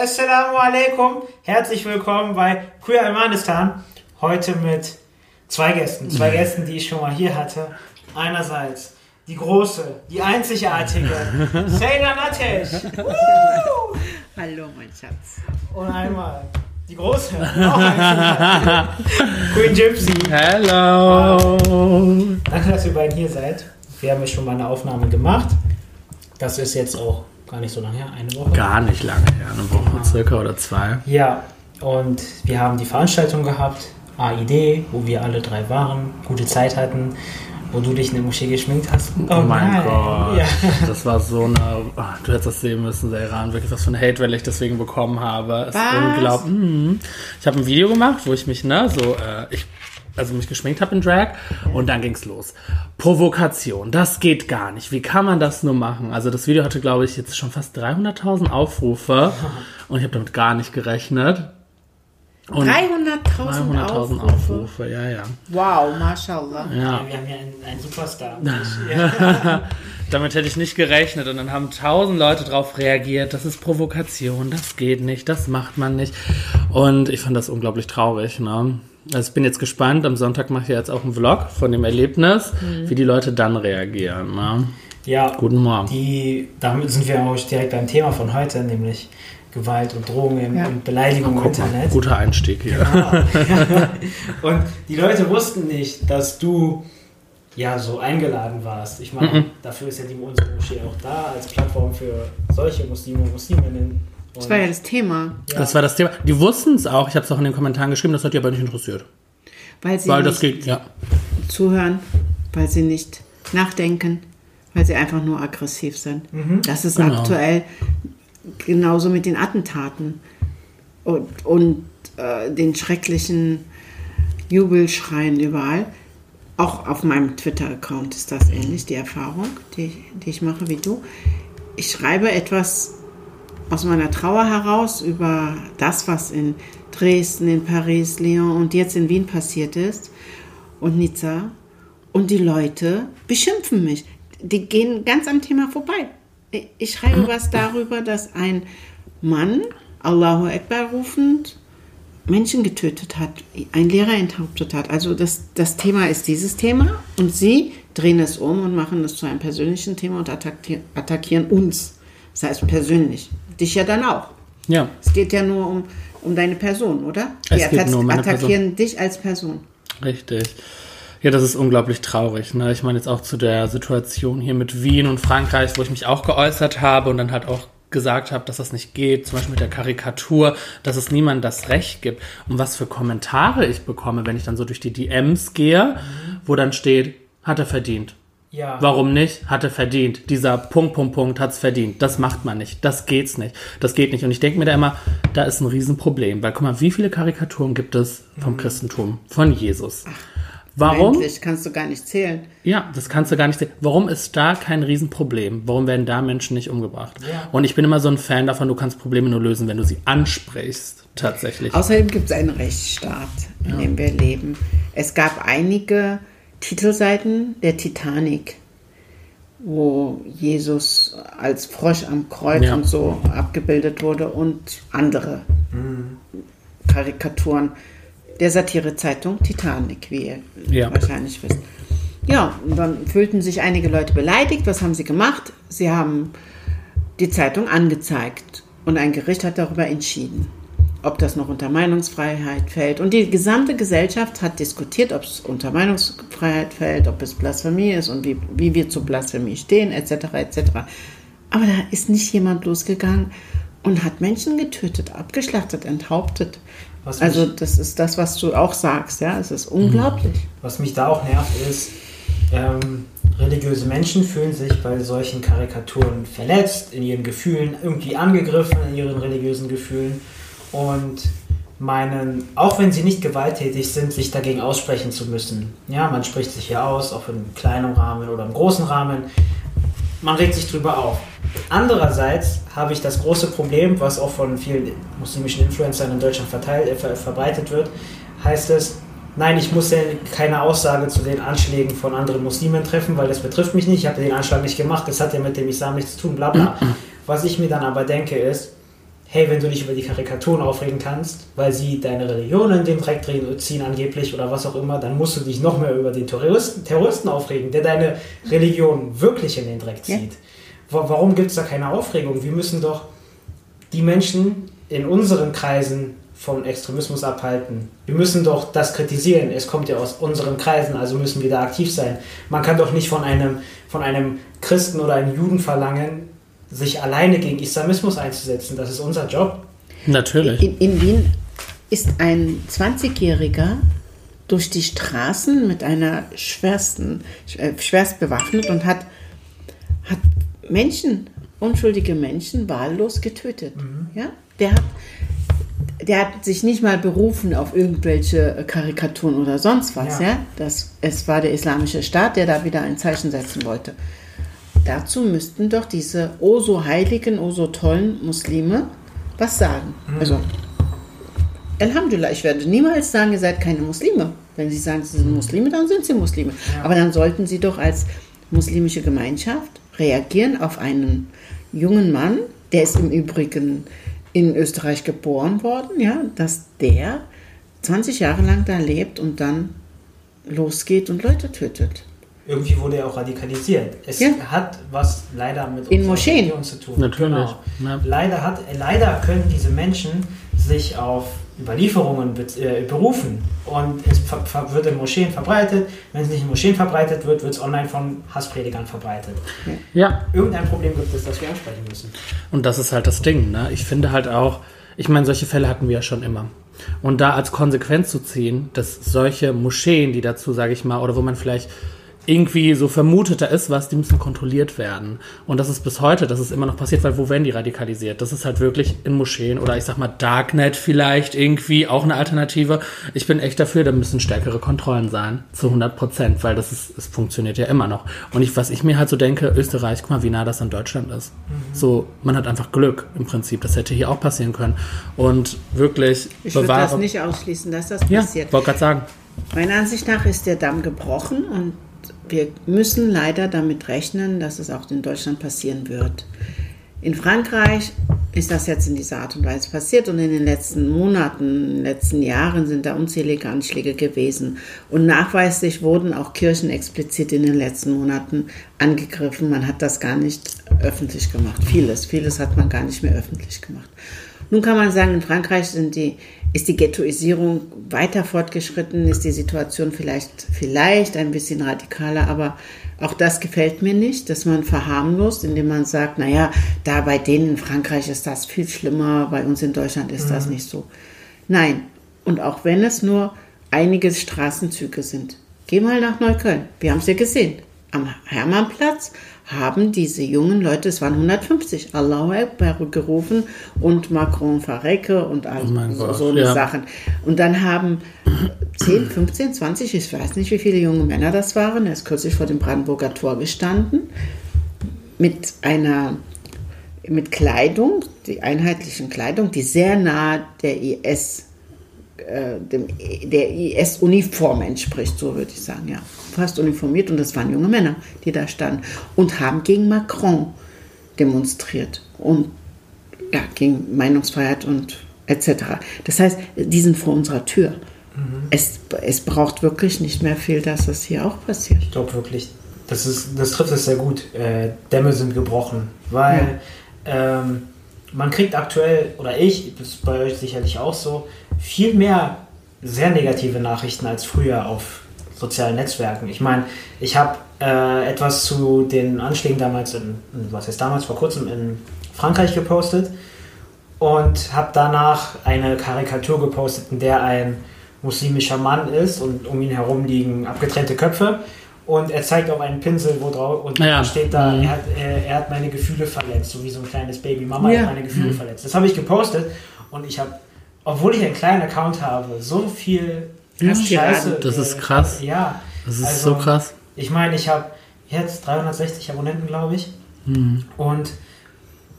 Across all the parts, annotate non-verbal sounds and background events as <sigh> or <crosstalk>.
Assalamu alaikum, herzlich willkommen bei Queer Almanistan. Heute mit zwei Gästen, zwei Gästen, die ich schon mal hier hatte. Einerseits die große, die einzigartige <laughs> Seyna Natesh. <laughs> Hallo, mein Schatz. Und einmal die große, <laughs> Queen Gypsy. Hello! Danke, dass ihr beiden hier seid. Wir haben ja schon mal eine Aufnahme gemacht. Das ist jetzt auch gar nicht so lange her, eine Woche. Gar nicht lange her, eine Woche circa oder zwei. Ja, und wir haben die Veranstaltung gehabt, AID, wo wir alle drei waren, gute Zeit hatten, wo du dich in der Moschee geschminkt hast. Oh, mein nein. Gott, Ja. das war so eine. oh, du hättest das sehen müssen, Seiran. Wirklich, was für eine Hate-Welle ich deswegen bekommen habe. Es ist unglaublich. Mhm. Ich habe ein Video gemacht, wo ich mich, ne, so, äh, ich. Also mich geschminkt habe in Drag und dann ging's los. Provokation, das geht gar nicht. Wie kann man das nur machen? Also das Video hatte, glaube ich, jetzt schon fast 300.000 Aufrufe <laughs> und ich habe damit gar nicht gerechnet. Und 300.000 300.000 Aufrufe. Aufrufe, ja, ja. Wow, mashallah. ja. Wir haben ja einen, einen Superstar. Ja. <laughs> Damit hätte ich nicht gerechnet und dann haben tausend Leute drauf reagiert. Das ist Provokation, das geht nicht, das macht man nicht. Und ich fand das unglaublich traurig. Ne? Also ich bin jetzt gespannt. Am Sonntag mache ich jetzt auch einen Vlog von dem Erlebnis, wie die Leute dann reagieren. Ne? ja, Guten Morgen. die, damit sind wir auch direkt beim Thema von heute, nämlich Gewalt und Drohungen Ja. und Beleidigung im Guck mal, Internet. guter Einstieg hier. <laughs> <laughs> und die Leute wussten nicht, dass du ja so eingeladen warst. Ich meine, dafür ist ja die unsere Moschee auch da als Plattform für solche Muslime und Musliminnen. Das war ja das Thema, ja, Das war das Thema. Die wussten es auch. Ich habe es auch in den Kommentaren geschrieben. Das hat die aber nicht interessiert. weil sie Weil das nicht geht, ja. zuhören, weil sie nicht nachdenken, weil sie einfach nur aggressiv sind. Das ist Genau. aktuell genauso mit den Attentaten und, und äh, den schrecklichen Jubelschreien überall. Auch auf meinem Twitter-Account ist das ähnlich, die Erfahrung, die, die ich mache wie du. Ich schreibe etwas aus meiner Trauer heraus über das, was in Dresden, in Paris, Lyon und jetzt in Wien passiert ist und Nizza. Und die Leute beschimpfen mich. Die gehen ganz am Thema vorbei. Ich- schreibe was darüber, dass ein Mann, Allahu Akbar rufend, Menschen getötet hat, ein Lehrer enthauptet hat. Also das, das Thema ist dieses Thema und sie drehen es um und machen es zu einem persönlichen Thema und attackieren uns. Das heißt persönlich. Dich ja dann auch. Ja, Es geht ja nur um, um deine Person, oder? Es Die geht nur um meine attackieren dich als Person. Richtig. Ja, das ist unglaublich traurig. Ne? Ich meine jetzt auch zu der Situation hier mit Wien und Frankreich, wo ich mich auch geäußert habe und dann halt auch gesagt habe, dass das nicht geht, zum Beispiel mit der Karikatur, dass es niemandem das Recht gibt. Und was für Kommentare ich bekomme, wenn ich dann so durch die DMs gehe, wo dann steht, hat er verdient. Ja. Warum nicht? Hat er verdient. Dieser Punkt, Punkt, Punkt hat's verdient. Das macht man nicht. Das geht's nicht. Das geht nicht. Und ich denke mir da immer, da ist ein Riesenproblem. Weil guck mal, wie viele Karikaturen gibt es vom Christentum, von Jesus? Warum? Endlich kannst du gar nicht zählen. Ja, das kannst du gar nicht sehen. Warum ist da kein Riesenproblem? Warum werden da Menschen nicht umgebracht? Ja. Und ich bin immer so ein Fan davon, du kannst Probleme nur lösen, wenn du sie ansprichst. Tatsächlich. Außerdem gibt es einen Rechtsstaat, in dem wir leben. Es gab einige Titelseiten der Titanic, wo Jesus als Frosch am Kreuz Ja. und so abgebildet wurde und andere Karikaturen der Satirezeitung Titanic, wie ihr Ja. wahrscheinlich wisst. Ja, und dann fühlten sich einige Leute beleidigt. Was haben sie gemacht? Sie haben die Zeitung angezeigt und ein Gericht hat darüber entschieden, ob das noch unter Meinungsfreiheit fällt. Und die gesamte Gesellschaft hat diskutiert, ob es unter Meinungsfreiheit fällt, ob es Blasphemie ist und wie, wie wir zur Blasphemie stehen, etc. etc. Aber da ist nicht jemand losgegangen und hat Menschen getötet, abgeschlachtet, enthauptet. Was Also das ist das, was du auch sagst, ja, es ist unglaublich. Was mich da auch nervt, ist, ähm, religiöse Menschen fühlen sich bei solchen Karikaturen verletzt, in ihren Gefühlen, irgendwie angegriffen, in ihren religiösen Gefühlen und meinen, auch wenn sie nicht gewalttätig sind, sich dagegen aussprechen zu müssen. Ja, man spricht sich hier aus, auch in kleinem Rahmen oder im großen Rahmen. Man regt sich drüber auf. Andererseits habe ich das große Problem, was auch von vielen muslimischen Influencern in Deutschland verteilt, äh, ver verbreitet wird, heißt es, nein, ich muss ja keine Aussage zu den Anschlägen von anderen Muslimen treffen, weil das betrifft mich nicht, ich habe den Anschlag nicht gemacht, das hat ja mit dem Islam nichts zu tun, bla bla. <clears throat> Was ich mir dann aber denke ist, hey, wenn du dich über die Karikaturen aufregen kannst, weil sie deine Religion in den Dreck ziehen angeblich oder was auch immer, dann musst du dich noch mehr über den Terroristen, Terroristen aufregen, der deine Religion wirklich in den Dreck zieht. Ja. Warum gibt es da keine Aufregung? Wir müssen doch die Menschen in unseren Kreisen von Extremismus abhalten. Wir müssen doch das kritisieren. Es kommt ja aus unseren Kreisen, also müssen wir da aktiv sein. Man kann doch nicht von einem, von einem Christen oder einem Juden verlangen, sich alleine gegen Islamismus einzusetzen. Das ist unser Job. Natürlich. In, in Wien ist ein 20-Jähriger durch die Straßen mit einer schwersten, äh, schwerst bewaffnet und hat, hat Menschen, unschuldige Menschen, wahllos getötet. Mhm. Ja? Der hat der hat sich nicht mal berufen auf irgendwelche Karikaturen oder sonst was. Ja. ja? Das, es war der islamische Staat, der da wieder ein Zeichen setzen wollte. Dazu müssten doch diese oh so heiligen, oh so tollen Muslime was sagen. Mhm. Also, Alhamdulillah, ich werde niemals sagen, ihr seid keine Muslime. Wenn sie sagen, sie sind Muslime, dann sind sie Muslime. Ja. Aber dann sollten sie doch als muslimische Gemeinschaft reagieren auf einen jungen Mann, der ist im Übrigen in Österreich geboren worden, ja, dass der 20 Jahre lang da lebt und dann losgeht und Leute tötet. Irgendwie wurde er auch radikalisiert. Es ja. hat was leider mit in Moscheen zu tun. Natürlich. Genau. Leider, hat, leider können diese Menschen sich auf Überlieferungen äh, berufen und es wird in Moscheen verbreitet. Wenn es nicht in Moscheen verbreitet wird, wird es online von Hasspredigern verbreitet. Ja. Irgendein Problem gibt es, das wir ansprechen müssen. Und das ist halt das Ding. Ne? Ich finde halt auch, ich meine, solche Fälle hatten wir ja schon immer. Und da als Konsequenz zu ziehen, dass solche Moscheen, die dazu, sage ich mal, oder wo man vielleicht irgendwie so vermutet, da ist was, die müssen kontrolliert werden. Und das ist bis heute, das ist immer noch passiert, weil wo werden die radikalisiert? Das ist halt wirklich in Moscheen oder ich sag mal Darknet vielleicht irgendwie auch eine Alternative. Ich bin echt dafür, da müssen stärkere Kontrollen sein, zu 100 Prozent, weil das ist, es funktioniert ja immer noch. Und ich, was ich mir halt so denke, Österreich, guck mal, wie nah das an Deutschland ist. Mhm. So, man hat einfach Glück im Prinzip. Das hätte hier auch passieren können. Und wirklich Ich würde das nicht ausschließen, dass das passiert. Ja, wollte gerade sagen. Meiner Ansicht nach ist der Damm gebrochen und wir müssen leider damit rechnen, dass es auch in Deutschland passieren wird. In Frankreich ist das jetzt in dieser Art und Weise passiert und in den letzten Monaten, in den letzten Jahren sind da unzählige Anschläge gewesen. Und nachweislich wurden auch Kirchen explizit in den letzten Monaten angegriffen. Man hat das gar nicht öffentlich gemacht. Vieles, vieles hat man gar nicht mehr öffentlich gemacht. Nun kann man sagen, in Frankreich sind die ist die Ghettoisierung weiter fortgeschritten? Ist die Situation vielleicht, vielleicht ein bisschen radikaler? Aber auch das gefällt mir nicht, dass man verharmlost, indem man sagt, naja, da bei denen in Frankreich ist das viel schlimmer, bei uns in Deutschland ist mhm. das nicht so. Nein, und auch wenn es nur einige Straßenzüge sind. Geh mal nach Neukölln. Wir haben es ja gesehen. Am Hermannplatz haben diese jungen Leute, es waren 150, Allahu Akbar gerufen und Macron verrecke und all oh so, so ja. Sachen. Und dann haben 10, 15, 20, ich weiß nicht, wie viele junge Männer das waren, er ist kürzlich vor dem Brandenburger Tor gestanden, mit einer mit Kleidung, die einheitlichen Kleidung, die sehr nah der IS äh, dem, der IS-Uniform entspricht, so würde ich sagen, ja. Fast uniformiert und das waren junge Männer, die da standen und haben gegen Macron demonstriert und ja, gegen Meinungsfreiheit und etc. Das heißt, die sind vor unserer Tür. Mhm. Es, es braucht wirklich nicht mehr viel, dass das hier auch passiert. Ich glaube wirklich, das, ist, das trifft es sehr gut. Äh, Dämme sind gebrochen, weil ja. ähm, man kriegt aktuell, oder ich, das ist bei euch sicherlich auch so, viel mehr sehr negative Nachrichten als früher auf sozialen Netzwerken. Ich meine, ich habe äh, etwas zu den Anschlägen damals in, was heißt damals, vor kurzem in Frankreich gepostet und habe danach eine Karikatur gepostet, in der ein muslimischer Mann ist und um ihn herum liegen abgetrennte Köpfe und er zeigt auch einen Pinsel, wo drauf und ja. steht da, mhm. er hat, er, er, hat meine Gefühle verletzt, so wie so ein kleines Baby. Mama ja. hat meine Gefühle mhm. verletzt. Das habe ich gepostet und ich habe obwohl ich einen kleinen Account habe, so viel ja, Scheiße. Das ist krass. Ja. Das ist also, so krass. Ich meine, ich habe jetzt 360 Abonnenten, glaube ich. Mhm. Und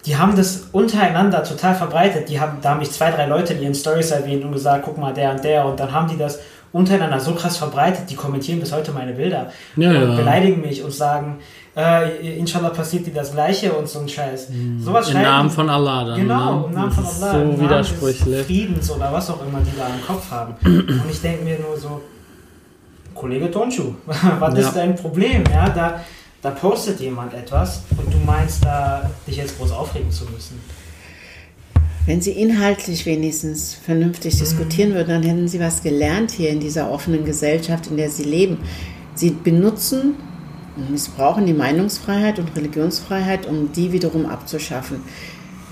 die haben das untereinander total verbreitet. Die haben, da haben mich zwei, drei Leute in ihren Stories erwähnt und gesagt, guck mal, der und der. Und dann haben die das untereinander so krass verbreitet, die kommentieren bis heute meine Bilder Ja, und ja. beleidigen mich und sagen, äh, inshallah passiert dir das Gleiche und so ein Scheiß. Sowas Im Namen von Allah dann. Genau, ne? im Namen von Allah. So widersprüchlich. Friedens oder was auch immer die da im Kopf haben. Und ich denke mir nur so, Kollege Tonschu, <laughs> was Ja. ist dein Problem? Ja, da, da postet jemand etwas und du meinst da, dich jetzt groß aufregen zu müssen. Wenn Sie inhaltlich wenigstens vernünftig diskutieren würden, dann hätten Sie was gelernt hier in dieser offenen Gesellschaft, in der Sie leben. Sie benutzen missbrauchen die Meinungsfreiheit und Religionsfreiheit, um die wiederum abzuschaffen.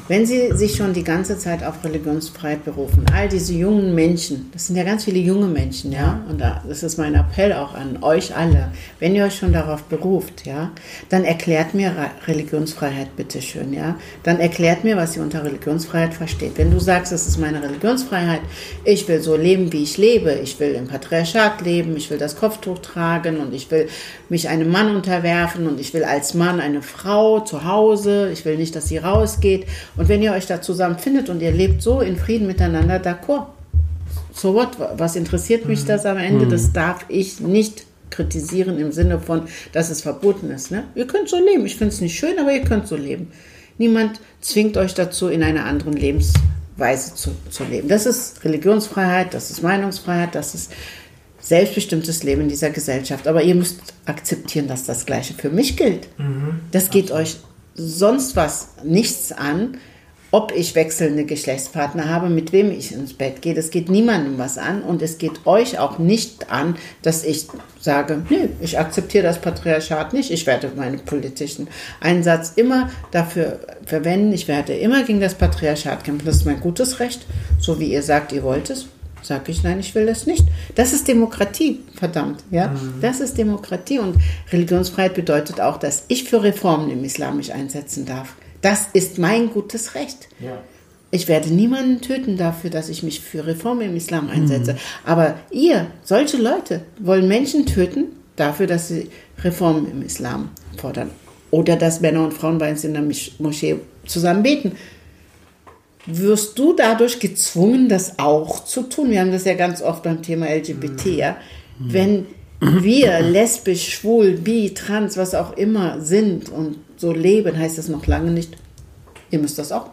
Wenn Sie sich schon die ganze Zeit auf Religionsfreiheit berufen, all diese jungen Menschen, das sind ja ganz viele junge Menschen, ja, und da, das ist mein Appell auch an euch alle, wenn ihr euch schon darauf beruft, ja, dann erklärt mir Re- Religionsfreiheit bitteschön, ja, dann erklärt mir, was ihr unter Religionsfreiheit versteht. Wenn du sagst, das ist meine Religionsfreiheit, ich will so leben, wie ich lebe, ich will im Patriarchat leben, ich will das Kopftuch tragen und ich will mich einem Mann unterwerfen und ich will als Mann eine Frau zu Hause, ich will nicht, dass sie rausgeht. Und wenn ihr euch da zusammenfindet und ihr lebt so in Frieden miteinander, d'accord. So what? Was interessiert mich das am Ende? Das darf ich nicht kritisieren im Sinne von, dass es verboten ist. Ne? Ihr könnt so leben. Ich finde es nicht schön, aber ihr könnt so leben. Niemand zwingt euch dazu, in einer anderen Lebensweise zu, zu leben. Das ist Religionsfreiheit, das ist Meinungsfreiheit, das ist selbstbestimmtes Leben in dieser Gesellschaft. Aber ihr müsst akzeptieren, dass das Gleiche für mich gilt. das geht euch sonst was nichts an, ob ich wechselnde Geschlechtspartner habe, mit wem ich ins Bett gehe. Das geht niemandem was an und es geht euch auch nicht an, dass ich sage, nee, ich akzeptiere das Patriarchat nicht, ich werde meinen politischen Einsatz immer dafür verwenden, ich werde immer gegen das Patriarchat kämpfen. Das ist mein gutes Recht, so wie ihr sagt, ihr wollt es. Sage ich, nein, ich will das nicht. Das ist Demokratie, verdammt. Ja? Das ist Demokratie. Und Religionsfreiheit bedeutet auch, dass ich für Reformen im Islam mich einsetzen darf. Das ist mein gutes Recht. Ja. Ich werde niemanden töten dafür, dass ich mich für Reformen im Islam einsetze. Aber ihr, solche Leute, wollen Menschen töten dafür, dass sie Reformen im Islam fordern. Oder dass Männer und Frauen bei uns in der Moschee zusammen beten. Wirst du dadurch gezwungen, das auch zu tun? Wir haben das ja ganz oft beim Thema LGBT, ja. Wenn wir <clears throat> lesbisch, schwul, bi, trans, was auch immer sind und so leben, heißt das noch lange nicht, ihr müsst das auch.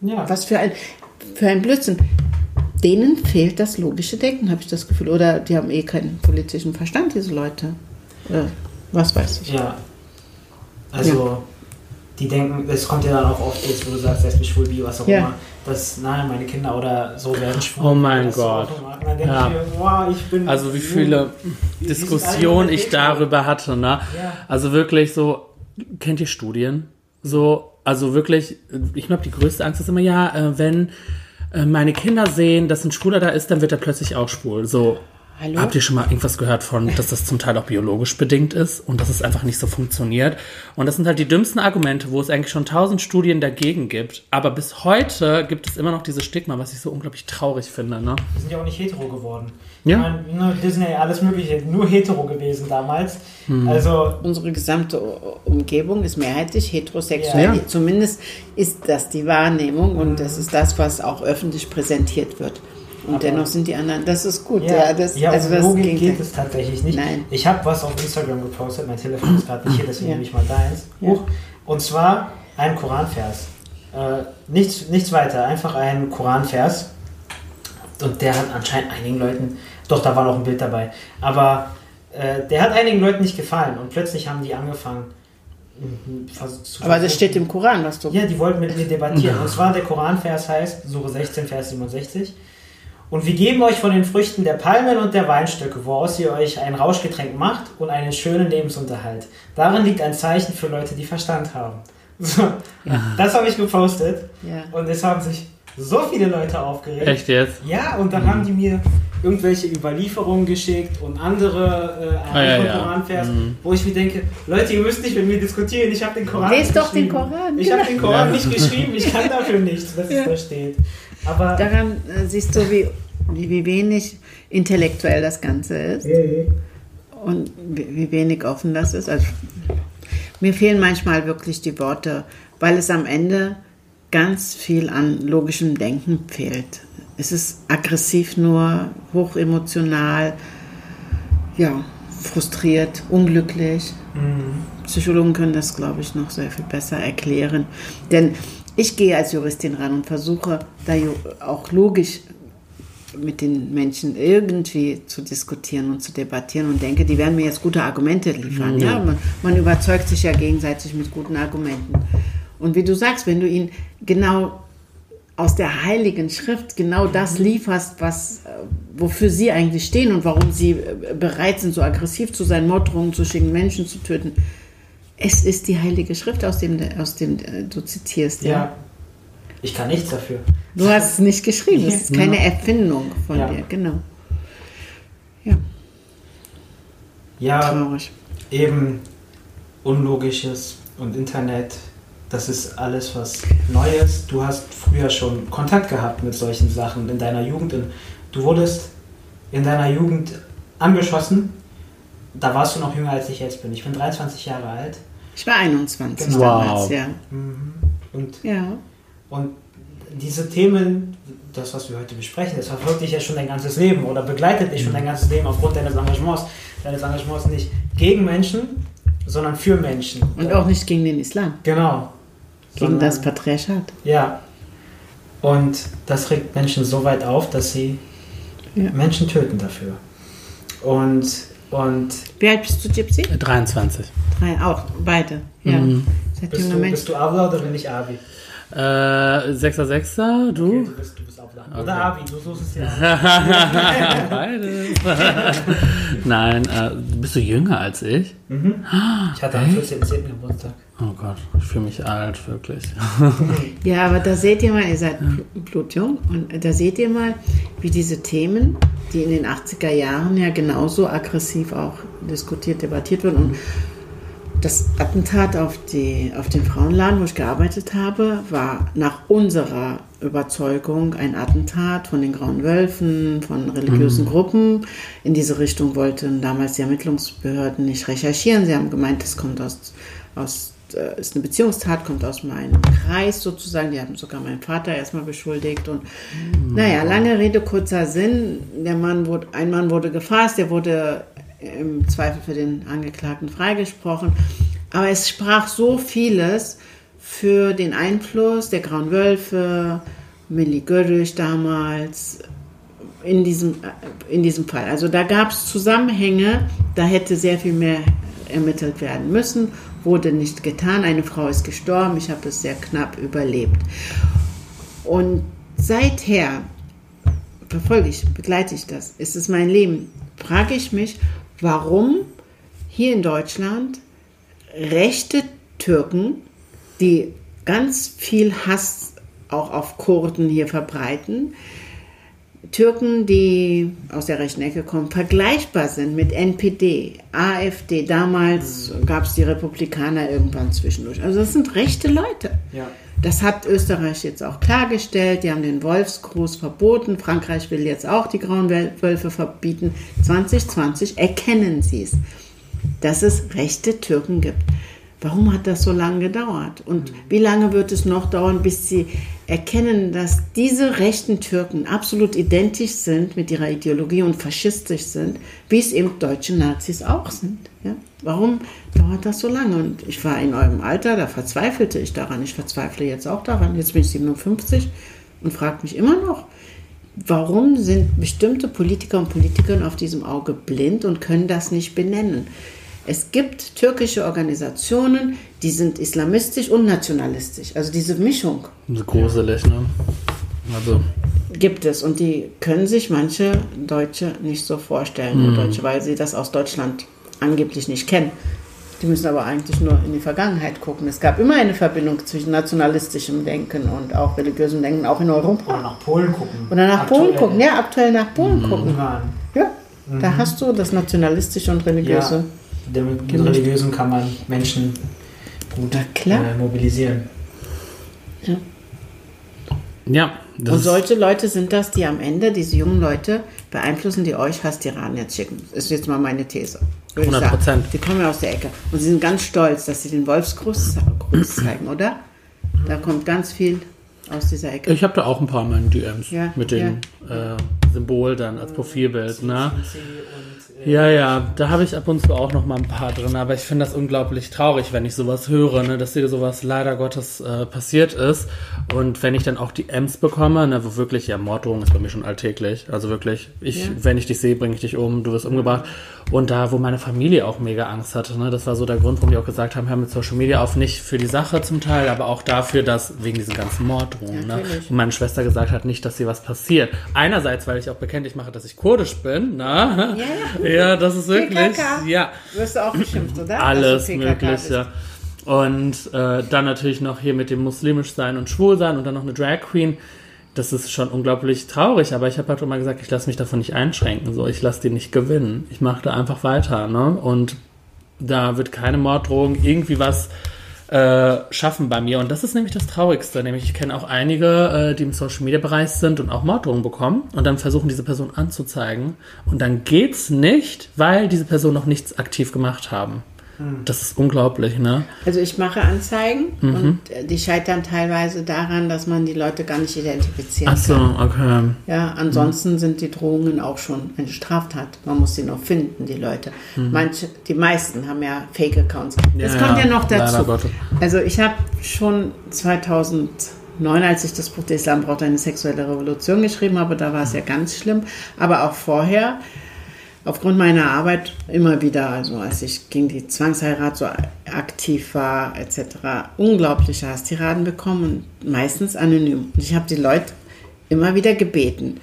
Ja. Was für ein, für ein Blödsinn. Denen fehlt das logische Denken, habe ich das Gefühl. Oder die haben eh keinen politischen Verstand, diese Leute. Oder was weiß ich. Ja. Also, die denken, es kommt ja dann auch oft jetzt, wo du sagst, lesbisch, schwul, bi, was auch Ja. immer, dass, nein, meine Kinder oder so werden schwul. Oh mein so Gott. Ja. ich mir, wow, ich bin. Also wie viele Diskussionen ich darüber hatte, ne? Ja. Also wirklich so, kennt ihr Studien? So, also wirklich, ich glaube, die größte Angst ist immer, ja, äh, wenn äh, meine Kinder sehen, dass ein Schwuler da ist, dann wird er plötzlich auch schwul. So, Hallo? habt ihr schon mal irgendwas gehört von, dass das zum Teil auch biologisch bedingt ist und dass es einfach nicht so funktioniert? Und das sind halt die dümmsten Argumente, wo es eigentlich schon tausend Studien dagegen gibt. Aber bis heute gibt es immer noch dieses Stigma, was ich so unglaublich traurig finde, ne? Die sind ja auch nicht hetero geworden. Ja. Ich meine, ne, Disney, alles Mögliche, nur hetero gewesen damals. Also, Unsere gesamte Umgebung ist mehrheitlich heterosexuell. Ja. Zumindest ist das die Wahrnehmung und das ist das, was auch öffentlich präsentiert wird. Und Aber- dennoch sind die anderen, das ist gut. ja, Ja, das, ja also das Logik ging geht es tatsächlich nicht. Nein. Ich habe was auf Instagram gepostet, mein Telefon ist gerade nicht hier, deswegen Ja. nehme ich mal deins. Ja. Und zwar ein Koranvers. Äh, nichts, nichts weiter, einfach ein Koranvers. Und der hat anscheinend einigen Leuten, doch, da war noch ein Bild dabei, aber äh, der hat einigen Leuten nicht gefallen und plötzlich haben die angefangen. mhm, zu Aber das steht im Koran, was du. ja, die wollten mit mir debattieren. <laughs> Und zwar der Koranvers heißt, Sure 16, Vers 67. Und wir geben euch von den Früchten der Palmen und der Weinstöcke, woraus ihr euch ein Rauschgetränk macht und einen schönen Lebensunterhalt. Darin liegt ein Zeichen für Leute, die Verstand haben. <laughs> So, das habe ich gepostet. Ja. Und es haben sich so viele Leute aufgeregt. Echt jetzt? Ja, und dann haben die mir irgendwelche Überlieferungen geschickt und andere äh, Ah, ja, ja. Koranvers, wo ich mir denke, Leute, ihr müsst nicht mit mir diskutieren, ich habe den Koran Lest nicht doch den geschrieben. Koran, Ich habe den Koran Ja. nicht geschrieben, ich kann dafür nichts, dass es da steht. Aber Daran äh, siehst du, wie, wie, wenig intellektuell das Ganze ist und wie, wie wenig offen das ist. Also, mir fehlen manchmal wirklich die Worte, weil es am Ende ganz viel an logischem Denken fehlt. Es ist aggressiv nur, hochemotional, ja, frustriert, unglücklich. Psychologen können das, glaube ich, noch sehr viel besser erklären. Denn ich gehe als Juristin ran und versuche da auch logisch mit den Menschen irgendwie zu diskutieren und zu debattieren und denke, die werden mir jetzt gute Argumente liefern. Ja. Man, man überzeugt sich ja gegenseitig mit guten Argumenten. Und wie du sagst, wenn du ihnen genau aus der Heiligen Schrift genau das lieferst, was, äh, wofür sie eigentlich stehen und warum sie äh, bereit sind, so aggressiv zu sein, Morddrohungen zu schicken, Menschen zu töten. Es ist die Heilige Schrift, aus dem, aus dem äh, du zitierst. Ja. Ich kann nichts dafür. Du hast es nicht geschrieben, es ist keine Erfindung von Ja. dir, genau. Ja, Ja, traurig. eben Unlogisches und Internet, das ist alles was Neues. Du hast früher schon Kontakt gehabt mit solchen Sachen in deiner Jugend. Du wurdest in deiner Jugend angeschossen. Da warst du noch jünger als ich jetzt bin. Ich bin 23 Jahre alt. Ich war 21 Genau. damals, Wow. ja. Und, Ja, und diese Themen, das, was wir heute besprechen, das verfolgt dich ja schon dein ganzes Leben oder begleitet dich schon dein ganzes Leben aufgrund deines Engagements. Deines Engagements nicht gegen Menschen, sondern für Menschen. und auch nicht gegen den Islam, Genau. gegen Sondern- das Patriarchat. Ja. Und das regt Menschen so weit auf, dass sie Ja. Menschen töten dafür. Und, und Wie alt bist du, Gypsy? 23. Drei, auch, beide. Ja. Mhm. Seid bist du, Menschen. bist du Abla oder bin ich Abi? Äh, 6er, 6er, Okay, du? du bist, du bist Abla. Okay. Oder Abi, du suchst es ja. <laughs> <laughs> Beides. Nein, äh, bist du jünger als ich? Ich hatte am 14.10. Geburtstag. Oh Gott, ich fühle mich alt, wirklich. <laughs> Ja, aber da seht ihr mal, ihr seid bl- blutjung und da seht ihr mal, wie diese Themen, die in den 80er Jahren ja genauso aggressiv auch diskutiert, debattiert wurden. Und das Attentat auf, die, auf den Frauenladen, wo ich gearbeitet habe, war nach unserer Überzeugung ein Attentat von den Grauen Wölfen, von religiösen Gruppen. In diese Richtung wollten damals die Ermittlungsbehörden nicht recherchieren. Sie haben gemeint, das kommt aus, aus äh, ist eine Beziehungstat, kommt aus meinem Kreis sozusagen. Die haben sogar meinen Vater erstmal beschuldigt. Und naja, lange Rede, kurzer Sinn. Der Mann wurde, ein Mann wurde gefasst, der wurde im Zweifel für den Angeklagten freigesprochen. Aber es sprach so vieles für den Einfluss der Grauen Wölfe, Milli Görrich damals, in diesem, äh, in diesem Fall. Also da gab es Zusammenhänge, da hätte sehr viel mehr ermittelt werden müssen, wurde nicht getan. Eine Frau ist gestorben, ich habe es sehr knapp überlebt. Und seither verfolge ich, begleite ich das, ist es mein Leben, frage ich mich, warum hier in Deutschland rechte Türken, die ganz viel Hass auch auf Kurden hier verbreiten, Türken, die aus der rechten Ecke kommen, vergleichbar sind mit NPD, AfD. Damals gab es die Republikaner irgendwann zwischendurch. Also das sind rechte Leute. Ja. Das hat Österreich jetzt auch klargestellt. Die haben den Wolfsgruß verboten. Frankreich will jetzt auch die grauen Wölfe verbieten. 2020 erkennen sie es, dass es rechte Türken gibt. Warum hat das so lange gedauert? Und wie lange wird es noch dauern, bis sie erkennen, dass diese rechten Türken absolut identisch sind mit ihrer Ideologie und faschistisch sind, wie es eben deutsche Nazis auch sind? Warum dauert das so lange? Und ich war in eurem Alter, da verzweifelte ich daran. Ich verzweifle jetzt auch daran. Jetzt bin ich 57 und frage mich immer noch, warum sind bestimmte Politiker und Politikerinnen auf diesem Auge blind und können das nicht benennen? Es gibt türkische Organisationen, die sind islamistisch und nationalistisch. Also diese Mischung So gruselig, ne? Also, gibt es und die können sich manche Deutsche nicht so vorstellen, nur Deutsche, weil sie das aus Deutschland angeblich nicht kennen. Die müssen aber eigentlich nur in die Vergangenheit gucken. Es gab immer eine Verbindung zwischen nationalistischem Denken und auch religiösem Denken, auch in Oder Europa. nach Polen gucken. Oder nach Aktuell. Polen gucken, ja, aktuell nach Polen gucken. Ungarn. Ja, da hast du das nationalistische und religiöse. Ja. Mit dem Religiösen kann man Menschen gut. Äh, mobilisieren. ja, das Und solche Leute sind das, die am Ende, diese jungen Leute, beeinflussen, die euch Hass-Iran jetzt schicken. Das ist jetzt mal meine These. würde ich 100%. sagen. Die kommen ja aus der Ecke. Und sie sind ganz stolz, dass sie den Wolfsgruß Gruß zeigen, oder? Da kommt ganz viel aus dieser Ecke. Ich habe da auch ein paar Mal in DMs Ja, mit dem äh, Symbol dann als Profilbild, ne? Äh, Ja, ja, da habe ich ab und zu auch noch mal ein paar drin, aber ich finde das unglaublich traurig, wenn ich sowas höre, ne, dass dir sowas leider Gottes äh, passiert ist. Und wenn ich dann auch die Ems bekomme, ne, wo wirklich, ja, Morddrohung ist bei mir schon alltäglich. Also wirklich, ich, Ja. wenn ich dich sehe, bringe ich dich um, du wirst umgebracht. Und da, wo meine Familie auch mega Angst hatte, ne, das war so der Grund, warum die auch gesagt haben, hör mit Social Media auf, nicht für die Sache zum Teil, aber auch dafür, dass, wegen diesen ganzen Morddrohungen, ne, Natürlich. und meine Schwester gesagt hat, nicht, dass hier was passiert. Einerseits, weil ich auch bekenntlich mache, dass ich kurdisch bin, ne? Ja, ja. <laughs> Ja, das ist wirklich, PKK. ja, Wirst du auch beschimpft, oder? alles PKK Mögliche. Und äh, dann natürlich noch hier mit dem muslimisch sein und schwul sein und dann noch eine Drag Queen. Das ist schon unglaublich traurig, aber ich habe halt immer gesagt, ich lasse mich davon nicht einschränken. So, ich lasse die nicht gewinnen. Ich mache da einfach weiter, ne? Und da wird keine Morddrohung irgendwie was äh, schaffen bei mir. Und das ist nämlich das Traurigste. Nämlich, ich kenne auch einige, äh, die im Social Media Bereich sind und auch Morddrohungen bekommen und dann versuchen, diese Person anzuzeigen. Und dann geht's nicht, weil diese Person noch nichts aktiv gemacht haben. Das ist unglaublich, ne? Also ich mache Anzeigen Mhm. und äh, die scheitern teilweise daran, dass man die Leute gar nicht identifizieren Ach so, kann. okay. Ja, ansonsten sind die Drohungen auch schon eine Straftat. Man muss sie noch finden, die Leute. Manche, die meisten haben ja Fake-Accounts. Das Mhm. Ja, kommt ja noch leider dazu. Also ich habe schon 2009, als ich das Buch Der Islam braucht eine sexuelle Revolution geschrieben habe, da war es ja ganz schlimm. Aber auch vorher, aufgrund meiner Arbeit immer wieder, also als ich gegen die Zwangsheirat so aktiv war, etc., unglaubliche Hasstiraden bekommen und meistens anonym. Und ich habe die Leute immer wieder gebeten,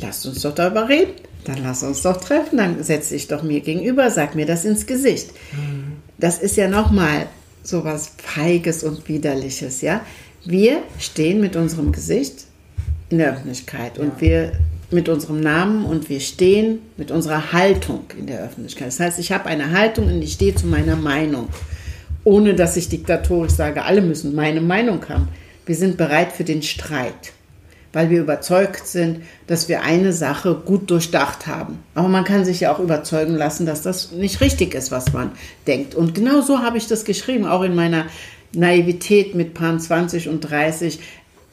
lasst uns doch darüber reden, dann lass uns doch treffen, dann setz dich doch mir gegenüber, sag mir das ins Gesicht. Das ist ja nochmal so was Feiges und Widerliches, ja. Wir stehen mit unserem Gesicht in der Öffentlichkeit und wir mit unserem Namen und wir stehen mit unserer Haltung in der Öffentlichkeit. Das heißt, ich habe eine Haltung und ich stehe zu meiner Meinung, ohne dass ich diktatorisch sage, alle müssen meine Meinung haben. Wir sind bereit für den Streit, weil wir überzeugt sind, dass wir eine Sache gut durchdacht haben. Aber man kann sich ja auch überzeugen lassen, dass das nicht richtig ist, was man denkt. Und genau so habe ich das geschrieben, auch in meiner Naivität mit Pan 20 und 30.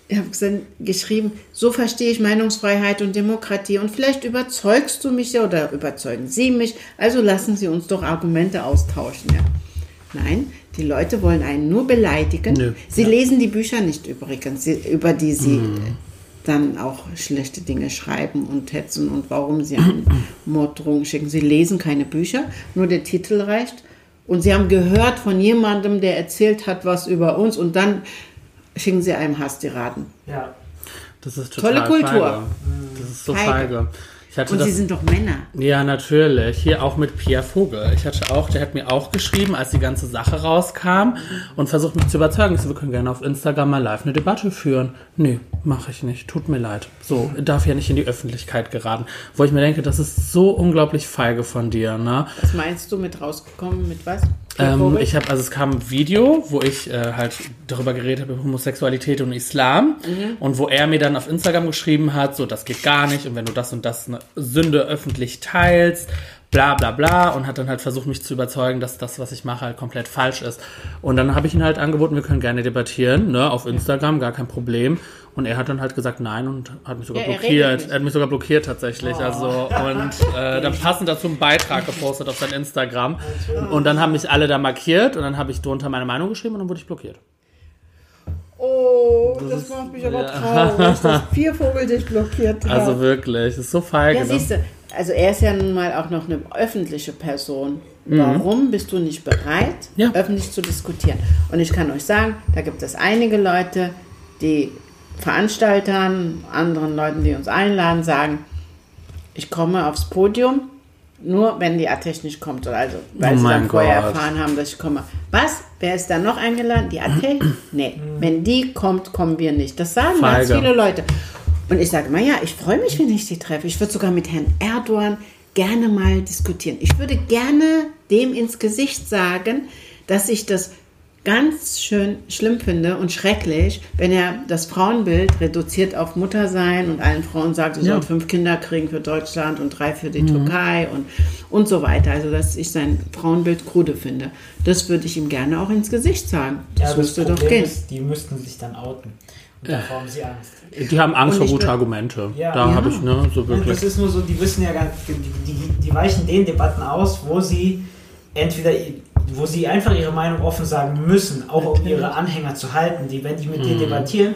Ich habe geschrieben, so verstehe ich Meinungsfreiheit und Demokratie und vielleicht überzeugst du mich ja oder überzeugen Sie mich, also lassen Sie uns doch Argumente austauschen. Ja. Nein, die Leute wollen einen nur beleidigen. Nö, Sie ja. lesen die Bücher nicht übrigens, über die sie dann auch schlechte Dinge schreiben und hetzen und warum sie eine <clears throat> Morddrohung schicken. Sie lesen keine Bücher, nur der Titel reicht. Und sie haben gehört von jemandem, der erzählt hat was über uns und dann schicken sie einem Hasstiraden. Ja. Das ist total Tolle Kultur. Feige. Das ist so Feige. feige. Ich hatte Und das sie sind doch Männer. Ja, natürlich. Hier auch mit Pierre Vogel. Ich hatte auch, der hat mir auch geschrieben, als die ganze Sache rauskam und versucht mich zu überzeugen. Ich so, wir können gerne auf Instagram mal live eine Debatte führen. Nee, mache ich nicht. Tut mir leid. So, darf ja nicht in die Öffentlichkeit geraten. Wo ich mir denke, das ist so unglaublich feige von dir, ne? Was meinst du mit rausgekommen? Mit was? Ähm, ich habe, also es kam ein Video, wo ich äh, halt darüber geredet habe, über Homosexualität und Islam. Und wo er mir dann auf Instagram geschrieben hat, so, das geht gar nicht. Und wenn du das und das eine Sünde öffentlich teilst, bla bla bla. Und hat dann halt versucht, mich zu überzeugen, dass das, was ich mache, halt komplett falsch ist. Und dann habe ich ihn halt angeboten, wir können gerne debattieren, ne, auf Instagram, gar kein Problem. Und er hat dann halt gesagt nein und hat mich sogar Ja, er blockiert. nicht. Er hat mich sogar blockiert tatsächlich. Also <laughs> und äh, dann passend dazu einen Beitrag gepostet auf sein Instagram. Und dann haben mich alle da markiert und dann habe ich drunter meine Meinung geschrieben und dann wurde ich blockiert. Oh, das, macht mich aber traurig, dass <laughs> vier Vogel dich blockiert haben. Also wirklich, das ist so feige. Ja, ne? siehst du, also er ist ja nun mal auch noch eine öffentliche Person. Warum bist du nicht bereit, Mhm. Ja. öffentlich zu diskutieren? Und ich kann euch sagen, da gibt es einige Leute, die Veranstaltern, anderen Leuten, die uns einladen, sagen, ich komme aufs Podium, nur wenn die Atech nicht kommt. Oder Also, weil Oh sie dann vorher Gott. erfahren haben, dass ich komme. Was? Wer ist da noch eingeladen? Die Atech? Nee. <clears throat> Wenn die kommt, kommen wir nicht. Das sagen ganz Feige. viele Leute. Und ich sage mal, ja, ich freue mich, wenn ich die treffe. Ich würde sogar mit Herrn Erdogan gerne mal diskutieren. Ich würde gerne dem ins Gesicht sagen, dass ich das ganz schön schlimm finde und schrecklich, wenn er das Frauenbild reduziert auf Muttersein und allen Frauen sagt, sie Ja. sollen fünf Kinder kriegen für Deutschland und drei für die Türkei und, und so weiter. Also, dass ich sein Frauenbild krude finde. Das würde ich ihm gerne auch ins Gesicht sagen. Das Ja, müsste das doch Problem gehen. ist, die müssten sich dann outen. Und davor haben sie Angst. Die haben Angst Und vor gute Argumente. Ja. da Ja. habe ich, ne, so wirklich. Das ist nur so, die wissen ja gar die, die, die weichen den Debatten aus, wo sie entweder, wo sie einfach ihre Meinung offen sagen müssen, auch um ihre Anhänger zu halten, die, wenn die mit dir Mhm. debattieren,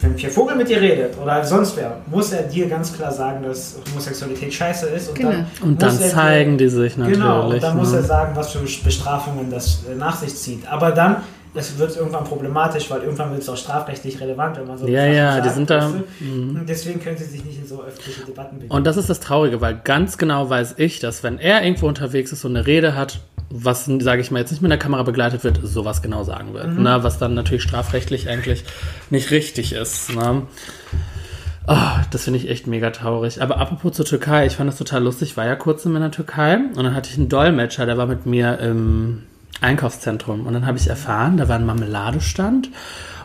wenn Pierre Vogel mit dir redet oder sonst wer, muss er dir ganz klar sagen, dass Homosexualität scheiße ist und Genau. dann, Und dann muss er dir- zeigen die sich natürlich. Genau, und dann muss ne? er sagen, was für Bestrafungen das äh, nach sich zieht. Aber dann es wird irgendwann problematisch, weil irgendwann wird es auch strafrechtlich relevant, wenn man so Ja, ja, sagt, die sind da- mhm. Deswegen können sie sich nicht in so öffentliche Debatten begeben. Und das ist das Traurige, weil ganz genau weiß ich, dass wenn er irgendwo unterwegs ist und eine Rede hat, was, sage ich mal, jetzt nicht mit der Kamera begleitet wird, sowas genau sagen wird. Mhm. Ne? Was dann natürlich strafrechtlich eigentlich nicht richtig ist. Ne? Ah, das finde ich echt mega traurig. Aber apropos zur Türkei, ich fand das total lustig. Ich war ja kurz in der Türkei und dann hatte ich einen Dolmetscher, der war mit mir im Einkaufszentrum. Und dann habe ich erfahren, da war ein Marmeladestand.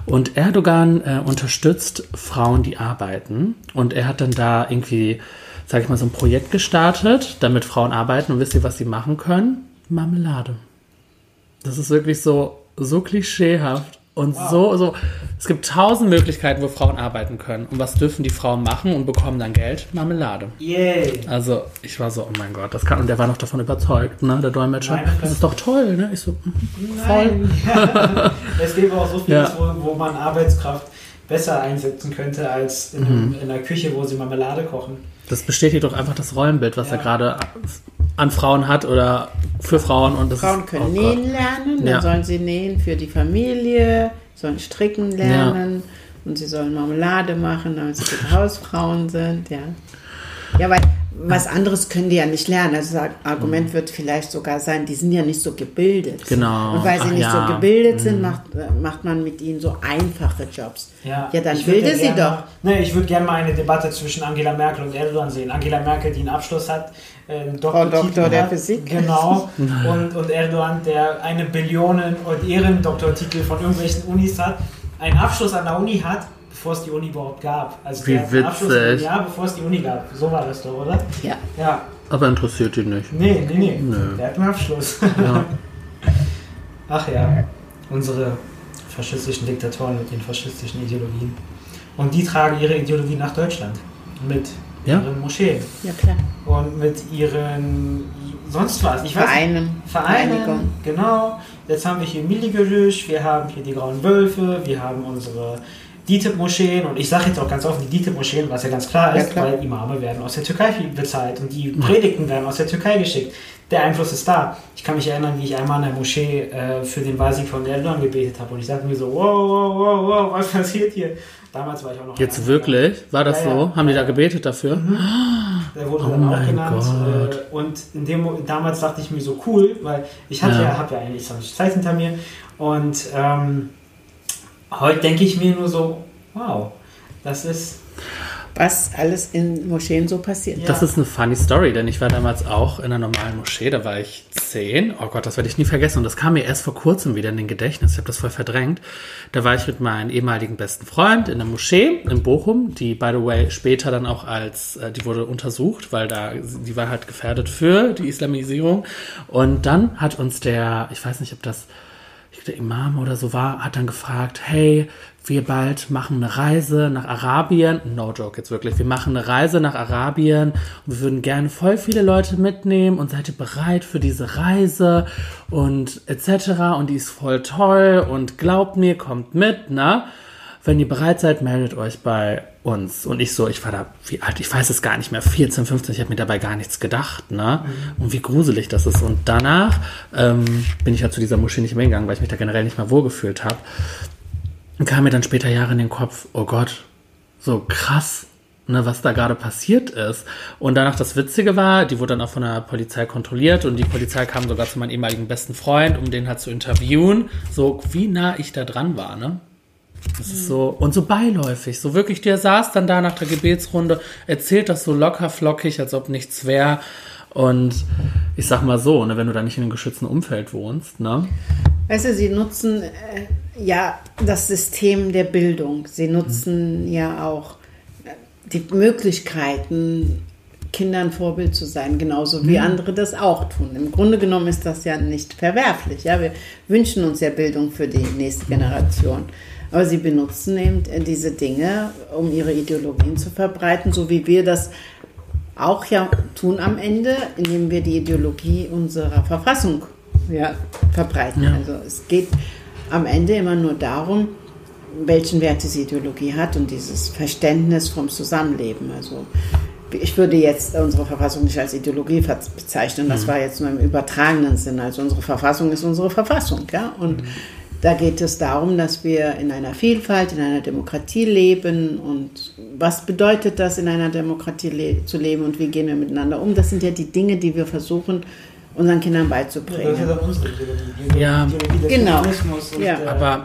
Und Erdogan äh, unterstützt Frauen, die arbeiten. Und er hat dann da irgendwie, sag ich mal, so ein Projekt gestartet, damit Frauen arbeiten. Und wisst ihr, was sie machen können? Marmelade. Das ist wirklich so, so klischeehaft. Und so, so, es gibt tausend Möglichkeiten, wo Frauen arbeiten können. Und was dürfen die Frauen machen und bekommen dann Geld? Marmelade. Yay! Also, ich war so, oh mein Gott, das kann, und der war noch davon überzeugt, ne, der Dolmetscher. Nein, das ist doch toll, ne? Ich so, mhm. Nein. <laughs> es gäbe auch so vieles, Ja. wo, wo man Arbeitskraft besser einsetzen könnte als in, Mhm. in einer Küche, wo sie Marmelade kochen. das bestätigt doch einfach das Rollenbild, was Ja. er gerade an Frauen hat oder für Frauen. Und das Frauen ist, können oh nähen lernen, dann Ja. sollen sie nähen für die Familie, sollen stricken lernen und sie sollen Marmelade machen, damit sie gute Hausfrauen sind, ja. Ja, weil was anderes können die ja nicht lernen. Also das Argument wird vielleicht sogar sein, die sind ja nicht so gebildet. Mhm. Genau. Und weil sie Ach nicht ja. so gebildet sind, macht, äh, macht man mit ihnen so einfache Jobs. Ja, dann ich würde bilde sie gerne doch. Ne, ich würde gerne mal eine Debatte zwischen Angela Merkel und Erdogan sehen. Angela Merkel, die einen Abschluss hat, äh, einen Doktortitel Doktor der hat, Physik. Genau. <laughs> und, und Erdogan, der eine Billionen- und Ehrendoktortitel von irgendwelchen Unis hat, einen Abschluss an der Uni hat, bevor es die Uni überhaupt gab. Also Wie der Abschluss. Jahr, bevor es die Uni gab. So war das doch, oder? Ja. Ja. Aber interessiert ihn nicht. Nee, nee, nee. Nö. Der hat einen Abschluss. Ja. <laughs> Ach ja, unsere faschistischen Diktatoren mit den faschistischen Ideologien. Und die tragen ihre Ideologie nach Deutschland. Mit Ja. ihren Moscheen. Ja, klar. Und mit ihren sonst was. Ich weiß. Vereinen. Vereine, Vereinigung. genau. Jetzt haben wir hier Miligerüsch, wir haben hier die Grauen Wölfe, wir haben unsere DITIB-Moscheen und ich sage jetzt auch ganz offen die DITIB-Moscheen, was ja ganz klar Ja, ist, klar. weil Imame werden aus der Türkei bezahlt und die Predigten werden aus der Türkei geschickt. Der Einfluss ist da. Ich kann mich erinnern, wie ich einmal in der Moschee äh, für den Wahlsieg von Erdogan gebetet habe und ich dachte mir so, wow, wow, wow, wow, was passiert hier? Damals war ich auch noch Jetzt wirklich? War das Ja, ja. so? Haben die da gebetet dafür? Der wurde Oh dann auch genannt. Gott. Äh, und in dem, damals dachte ich mir so cool, weil ich hatte Ja. ja, habe ja eine islamische Zeit hinter mir. Und ähm, heute denke ich mir nur so, wow, das ist. Was alles in Moscheen so passiert. Ja. Das ist eine funny Story, denn ich war damals auch in einer normalen Moschee, da war ich zehn. Oh Gott, das werde ich nie vergessen. Und das kam mir erst vor kurzem wieder in den Gedächtnis. Ich habe das voll verdrängt. Da war ich mit meinem ehemaligen besten Freund in der Moschee in Bochum, die, by the way, später dann auch als, äh, die wurde untersucht, weil da, die war halt gefährdet für die Islamisierung. Und dann hat uns der, ich weiß nicht, ob das der Imam oder so war, hat dann gefragt, hey, wir bald machen eine Reise nach Arabien. No joke jetzt wirklich. Wir machen eine Reise nach Arabien und wir würden gerne voll viele Leute mitnehmen und seid ihr bereit für diese Reise und etc. Und die ist voll toll und glaubt mir, kommt mit, ne? Wenn ihr bereit seid, meldet euch bei uns. Und ich so, ich war da, wie alt, ich weiß es gar nicht mehr, 14, 15, ich habe mir dabei gar nichts gedacht, ne? Und wie gruselig das ist. Und danach ähm, bin ich ja zu dieser Moschee nicht mehr gegangen, weil ich mich da generell nicht mehr wohlgefühlt habe. Und kam mir dann später Jahre in den Kopf, oh Gott, so krass, ne, was da gerade passiert ist. Und danach das Witzige war, die wurde dann auch von der Polizei kontrolliert und die Polizei kam sogar zu meinem ehemaligen besten Freund, um den halt zu interviewen, so wie nah ich da dran war, ne? Das ist so, und so beiläufig, so wirklich, der saß dann da nach der Gebetsrunde, erzählt das so locker flockig, als ob nichts wäre. Und ich sag mal so, ne, wenn du da nicht in einem geschützten Umfeld wohnst, ne? Weißt du, sie nutzen äh, ja das System der Bildung. Sie nutzen ja auch äh, die Möglichkeiten, Kindern Vorbild zu sein, genauso wie andere das auch tun. Im Grunde genommen ist das ja nicht verwerflich. Ja? Wir wünschen uns ja Bildung für die nächste Generation. Aber sie benutzen eben äh, diese Dinge, um ihre Ideologien zu verbreiten, so wie wir das auch ja tun am Ende, indem wir die Ideologie unserer Verfassung ja, verbreiten. Ja. Also es geht am Ende immer nur darum, welchen Wert diese Ideologie hat und dieses Verständnis vom Zusammenleben. Also ich würde jetzt unsere Verfassung nicht als Ideologie bezeichnen, das war jetzt nur im übertragenen Sinn. Also unsere Verfassung ist unsere Verfassung, ja. Und da geht es darum, dass wir in einer Vielfalt, in einer Demokratie leben und was bedeutet das, in einer Demokratie le zu leben und wie gehen wir miteinander um. Das sind ja die Dinge, die wir versuchen, unseren Kindern ja beizubringen. Ja. Genau. Ja. Aber.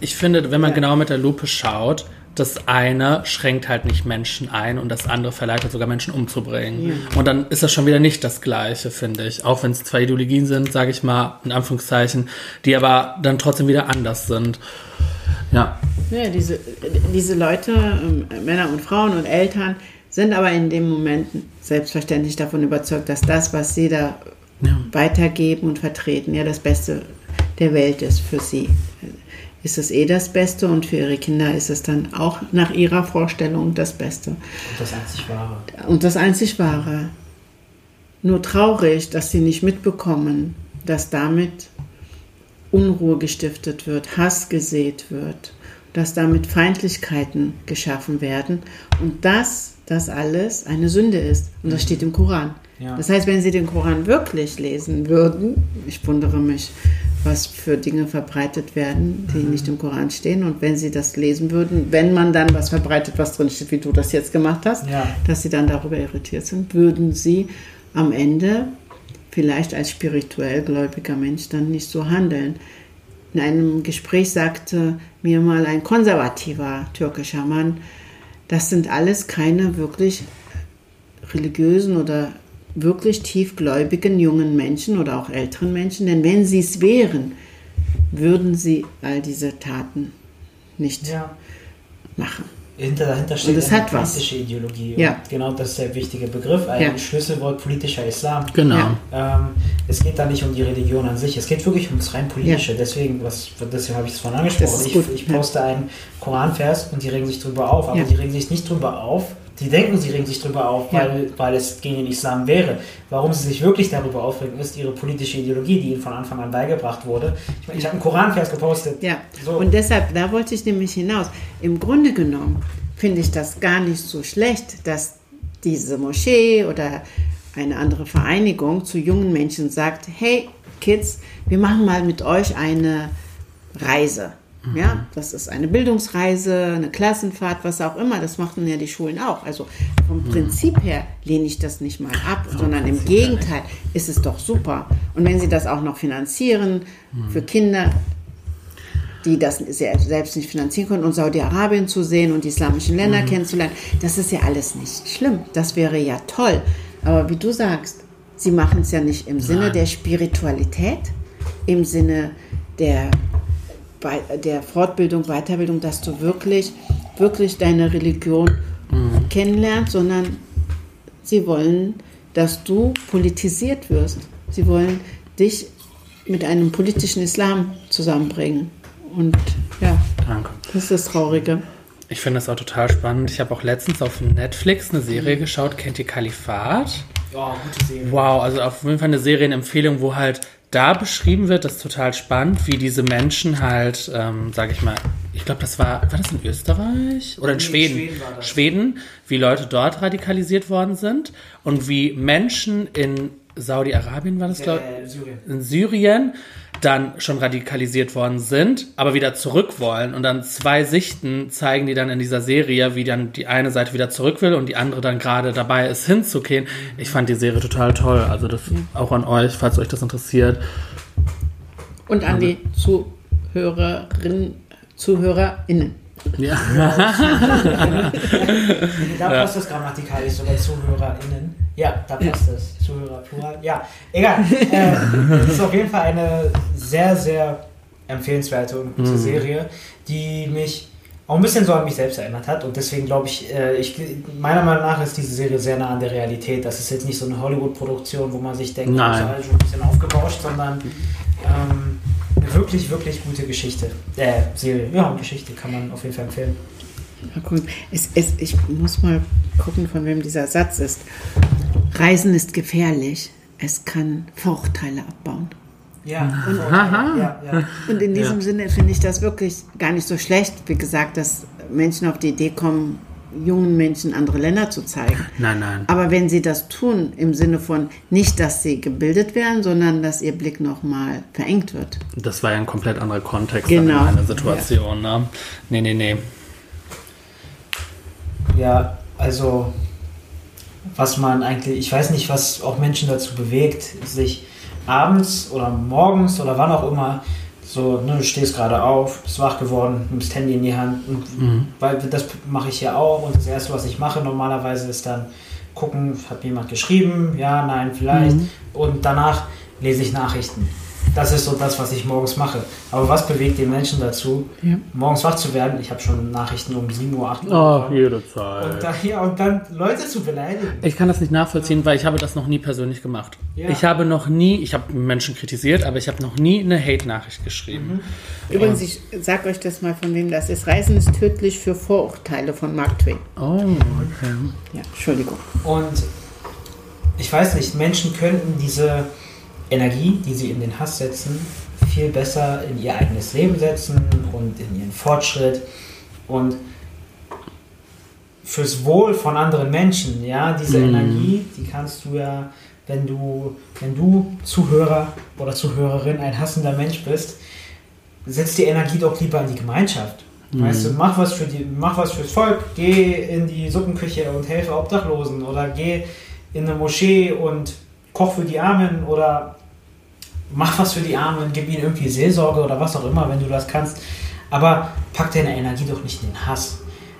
Ich finde, wenn man Ja. genau mit der Lupe schaut, das eine schränkt halt nicht Menschen ein und das andere verleitet sogar Menschen umzubringen. Und dann ist das schon wieder nicht das Gleiche, finde ich. Auch wenn es zwei Ideologien sind, sage ich mal, in Anführungszeichen, die aber dann trotzdem wieder anders sind. Ja. Ja, diese, diese Leute, ähm, Männer und Frauen und Eltern, sind aber in dem Moment selbstverständlich davon überzeugt, dass das, was sie da Ja. weitergeben und vertreten, ja das Beste der Welt ist für sie. Ist es eh das Beste und für ihre Kinder ist es dann auch nach ihrer Vorstellung das Beste. Und das einzig Wahre. Und das einzig Wahre. Nur traurig, dass sie nicht mitbekommen, dass damit Unruhe gestiftet wird, Hass gesät wird, dass damit Feindlichkeiten geschaffen werden und dass das alles eine Sünde ist. Und das steht im Koran. Ja. Das heißt, wenn Sie den Koran wirklich lesen würden, ich wundere mich, was für Dinge verbreitet werden, die nicht im Koran stehen. Und wenn Sie das lesen würden, wenn man dann was verbreitet, was drin steht, wie du das jetzt gemacht hast, Ja. dass Sie dann darüber irritiert sind, würden Sie am Ende vielleicht als spirituell gläubiger Mensch dann nicht so handeln. In einem Gespräch sagte mir mal ein konservativer türkischer Mann, das sind alles keine wirklich religiösen oder wirklich tiefgläubigen jungen Menschen oder auch älteren Menschen, denn wenn sie es wären, würden sie all diese Taten nicht Ja. machen. Hinter, dahinter steht es eine hat was. politische Ideologie. Ja. Und genau das ist der wichtige Begriff, ein Ja. Schlüsselwort politischer Islam. Genau. Ja. Ähm, es geht da nicht um die Religion an sich, es geht wirklich ums rein politische. Deswegen, was, deswegen habe ich es vorhin angesprochen. Das Ich, ich ja. poste einen Koranvers und die regen sich drüber auf, aber Ja. die regen sich nicht drüber auf. Die denken, sie regen sich drüber auf, Ja. weil, weil es gegen den Islam wäre. Warum sie sich wirklich darüber aufregen, ist ihre politische Ideologie, die ihnen von Anfang an beigebracht wurde. Ich, meine, ich habe einen Koranvers gepostet. Ja, So. und deshalb, da wollte ich nämlich hinaus. Im Grunde genommen finde ich das gar nicht so schlecht, dass diese Moschee oder eine andere Vereinigung zu jungen Menschen sagt, hey Kids, wir machen mal mit euch eine Reise. Ja, das ist eine Bildungsreise, eine Klassenfahrt, was auch immer. Das machen ja die Schulen auch. Also vom Prinzip her lehne ich das nicht mal ab, sondern im Gegenteil ist es doch super. Und wenn sie das auch noch finanzieren für Kinder, die das se- selbst nicht finanzieren können und Saudi-Arabien zu sehen und die islamischen Länder kennenzulernen, das ist ja alles nicht schlimm. Das wäre ja toll. Aber wie du sagst, sie machen es ja nicht im Sinne Nein. der Spiritualität, im Sinne der, der Fortbildung, Weiterbildung, dass du wirklich, wirklich deine Religion kennenlernst, sondern sie wollen, dass du politisiert wirst. Sie wollen dich mit einem politischen Islam zusammenbringen. Und ja, Danke. das ist das Traurige. Ich finde das auch total spannend. Ich habe auch letztens auf Netflix eine Serie geschaut. Kennt ihr Kalifat? Ja, gute Serie. Wow, also auf jeden Fall eine Serienempfehlung, wo halt da beschrieben wird, das ist total spannend, wie diese Menschen halt, ähm, sage ich mal, ich glaube, das war, war das in Österreich oder in Nee, Schweden? Schweden war das. Schweden, wie Leute dort radikalisiert worden sind und wie Menschen in Saudi-Arabien war das, glaube Äh, Syrien. in Syrien dann schon radikalisiert worden sind, aber wieder zurück wollen. Und dann zwei Sichten zeigen die dann in dieser Serie, wie dann die eine Seite wieder zurück will und die andere dann gerade dabei ist, hinzugehen. Ich fand die Serie total toll. Also das auch an euch, falls euch das interessiert. Und an die Zuhörerinnen, ZuhörerInnen. Ja. <laughs> Da passt es grammatikalisch sogar ZuhörerInnen. Ja, da passt es. Zuhörer, Plural. Ja, egal. äh, es ist auf jeden Fall eine sehr, sehr empfehlenswerte und gute Serie, die mich auch ein bisschen so an mich selbst erinnert hat. Und deswegen glaube ich, äh, ich, meiner Meinung nach ist diese Serie sehr nah an der Realität. Das ist jetzt nicht so eine Hollywood-Produktion, wo man sich denkt, Nein. das ist alles schon ein bisschen aufgebauscht, sondern ähm, wirklich, wirklich gute Geschichte. Äh, Serie. Ja, Geschichte kann man auf jeden Fall empfehlen. Mal gucken. Es, es, ich muss mal gucken, von wem dieser Satz ist. Reisen ist gefährlich. Es kann Vorurteile abbauen. Ja, Aha. ja, ja. <laughs> Und in diesem Ja. Sinne finde ich das wirklich gar nicht so schlecht, wie gesagt, dass Menschen auf die Idee kommen, jungen Menschen andere Länder zu zeigen. <laughs> Nein, nein. Aber wenn sie das tun, im Sinne von nicht, dass sie gebildet werden, sondern dass ihr Blick nochmal verengt wird. Das war ja ein komplett anderer Kontext Genau. in meiner Situation. Ne? Nee, nee, nee. Ja, also was man eigentlich, ich weiß nicht, was auch Menschen dazu bewegt, sich abends oder morgens oder wann auch immer so, ne, du stehst gerade auf, bist wach geworden, nimmst Handy in die Hand, und, weil das mache ich ja auch und das erste, was ich mache normalerweise ist dann gucken, hat jemand geschrieben, ja, nein, vielleicht. Und danach lese ich Nachrichten. Das ist so das, was ich morgens mache. Aber was bewegt den Menschen dazu, Ja. morgens wach zu werden? Ich habe schon Nachrichten um 7 Uhr, 8 Uhr. Oh, bekommen. jede Und, Zeit. da, ja, und dann Leute zu beleidigen. Ich kann das nicht nachvollziehen, weil ich habe das noch nie persönlich gemacht. Ja. Ich habe noch nie, ich habe Menschen kritisiert, aber ich habe noch nie eine Hate-Nachricht geschrieben. Übrigens, ich sage euch das mal, von wem das ist. Reisen ist tödlich für Vorurteile von Mark Twain. Oh, okay. Ja, Entschuldigung. Und ich weiß nicht, Menschen könnten diese Energie, die sie in den Hass setzen, viel besser in ihr eigenes Leben setzen und in ihren Fortschritt und fürs Wohl von anderen Menschen, ja, diese Mhm. Energie, die kannst du ja, wenn du, wenn du Zuhörer oder Zuhörerin ein hassender Mensch bist, setz die Energie doch lieber in die Gemeinschaft. Weißt du, mach was für die, mach was fürs Volk, geh in die Suppenküche und helfe Obdachlosen oder geh in eine Moschee und koch für die Armen oder mach was für die Armen, gib ihnen irgendwie Seelsorge oder was auch immer, wenn du das kannst. Aber pack deine Energie doch nicht in den Hass.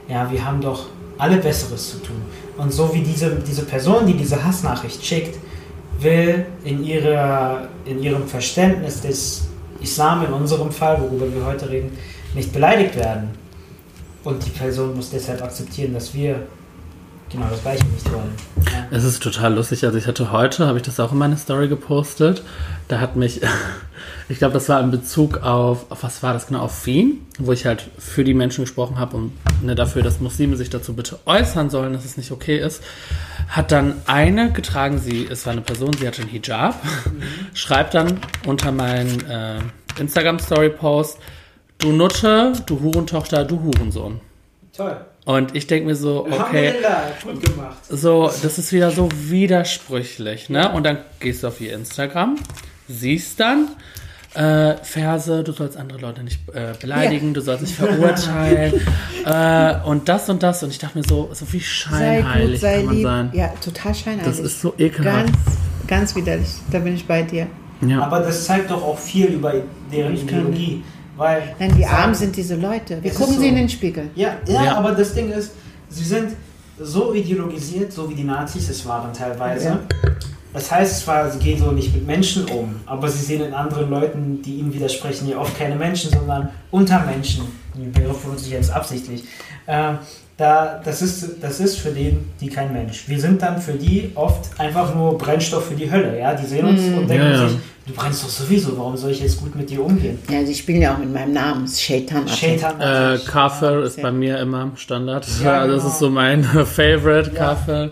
Ja, wir haben doch alle Besseres zu tun. Und so wie diese, diese Person, die diese Hassnachricht schickt, will in, ihrer, in ihrem Verständnis des Islam in unserem Fall, worüber wir heute reden, nicht beleidigt werden. Und die Person muss deshalb akzeptieren, dass wir genau das Gleiche nicht wollen. Ja. Es ist total lustig. Also ich hatte heute, habe ich das auch in meine Story gepostet. Da hat mich, <laughs> ich glaube, das war in Bezug auf, auf was war das genau, auf Wien, wo ich halt für die Menschen gesprochen habe und ne, dafür, dass Muslime sich dazu bitte äußern sollen, dass es nicht okay ist. Hat dann eine getragen, sie, es war eine Person, sie hatte einen Hijab, <laughs> schreibt dann unter meinen äh, Instagram-Story-Post, du Nutte, du Hurentochter, du Hurensohn. Toll. Und ich denke mir so, okay, so, das ist wieder so widersprüchlich, ne? Und dann gehst du auf ihr Instagram, siehst dann äh, Verse, du sollst andere Leute nicht äh, beleidigen, du sollst nicht verurteilen <laughs> äh, und das und das. Und ich dachte mir so, so wie Sei scheinheilig gut, sei kann man lieb. sein. Ja, total scheinheilig. Das ist so ekelhaft. Ganz, ganz widerlich. Da bin ich bei dir. Ja. Aber das zeigt doch auch viel über deren Ideologie. Weil Nein, wie arm sind diese Leute. Wir Es gucken ist sie so. in den Spiegel. Ja, ja, Ja. aber das Ding ist, sie sind so ideologisiert, so wie die Nazis es waren teilweise. Ja. Das heißt zwar, sie gehen so nicht mit Menschen um, aber sie sehen in anderen Leuten, die ihnen widersprechen, ja oft keine Menschen, sondern Untermenschen. Den Begriff benutze ich jetzt absichtlich. Äh, da, das, ist, das ist für den die kein Mensch. Wir sind dann für die oft einfach nur Brennstoff für die Hölle. Ja? Die sehen uns und denken Ja, ja. sich, du brennst doch sowieso, warum soll ich jetzt gut mit dir umgehen? Ja, sie spielen ja auch mit meinem Namen. Shaitan. Shaitan Äh. Kafir ist bei mir immer Standard. Ja, <laughs> das genau. ist so mein <laughs> Favorite, Ja. Kafir.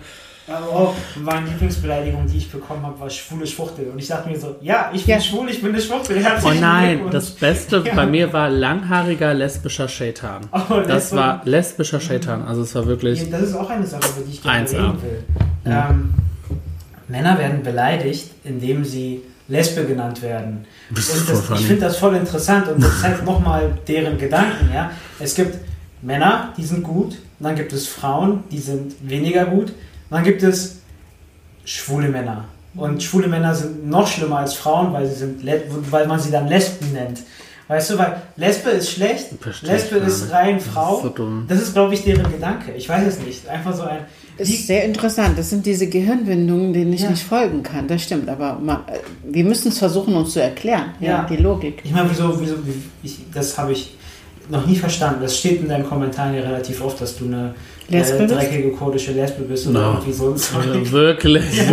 Aber auch meine Lieblingsbeleidigung, die ich bekommen habe, war schwule Schwuchtel. Und ich dachte mir so, ja, ich bin Ja. schwul, ich bin eine Schwuchtel. Oh nein, das Beste Ja. bei mir war langhaariger lesbischer Shaitan. Oh, Das Lesbe- war lesbischer Shaitan. Also es war wirklich. Das ist auch eine Sache, über die ich gerne 1A. reden will. Ähm, Männer werden beleidigt, indem sie Lesbe genannt werden. Das das, ich finde das voll interessant und das zeigt nochmal deren Gedanken. Ja? Es gibt Männer, die sind gut, und dann gibt es Frauen, die sind weniger gut, dann gibt es schwule Männer. Und schwule Männer sind noch schlimmer als Frauen, weil, sie sind, weil man sie dann Lesben nennt. Weißt du, weil Lesbe ist schlecht, Versteh ich Lesbe ist rein Das ist Frau. so dumm. Das ist, glaube ich, deren Gedanke. Ich weiß es nicht. Einfach so ein. Ist sehr interessant. Das sind diese Gehirnwindungen, denen ich Ja. nicht folgen kann. Das stimmt. Aber man, wir müssen es versuchen, uns zu erklären. Ja, Ja. die Logik. ich meine, wieso, wieso, wie, ich, das habe ich noch nie verstanden. Das steht in deinen Kommentaren ja relativ oft, dass du eine Lesbe äh, bist? dreckige kurdische Lesbe bist oder No. irgendwie so. Sorry. <laughs> Also wirklich. <laughs>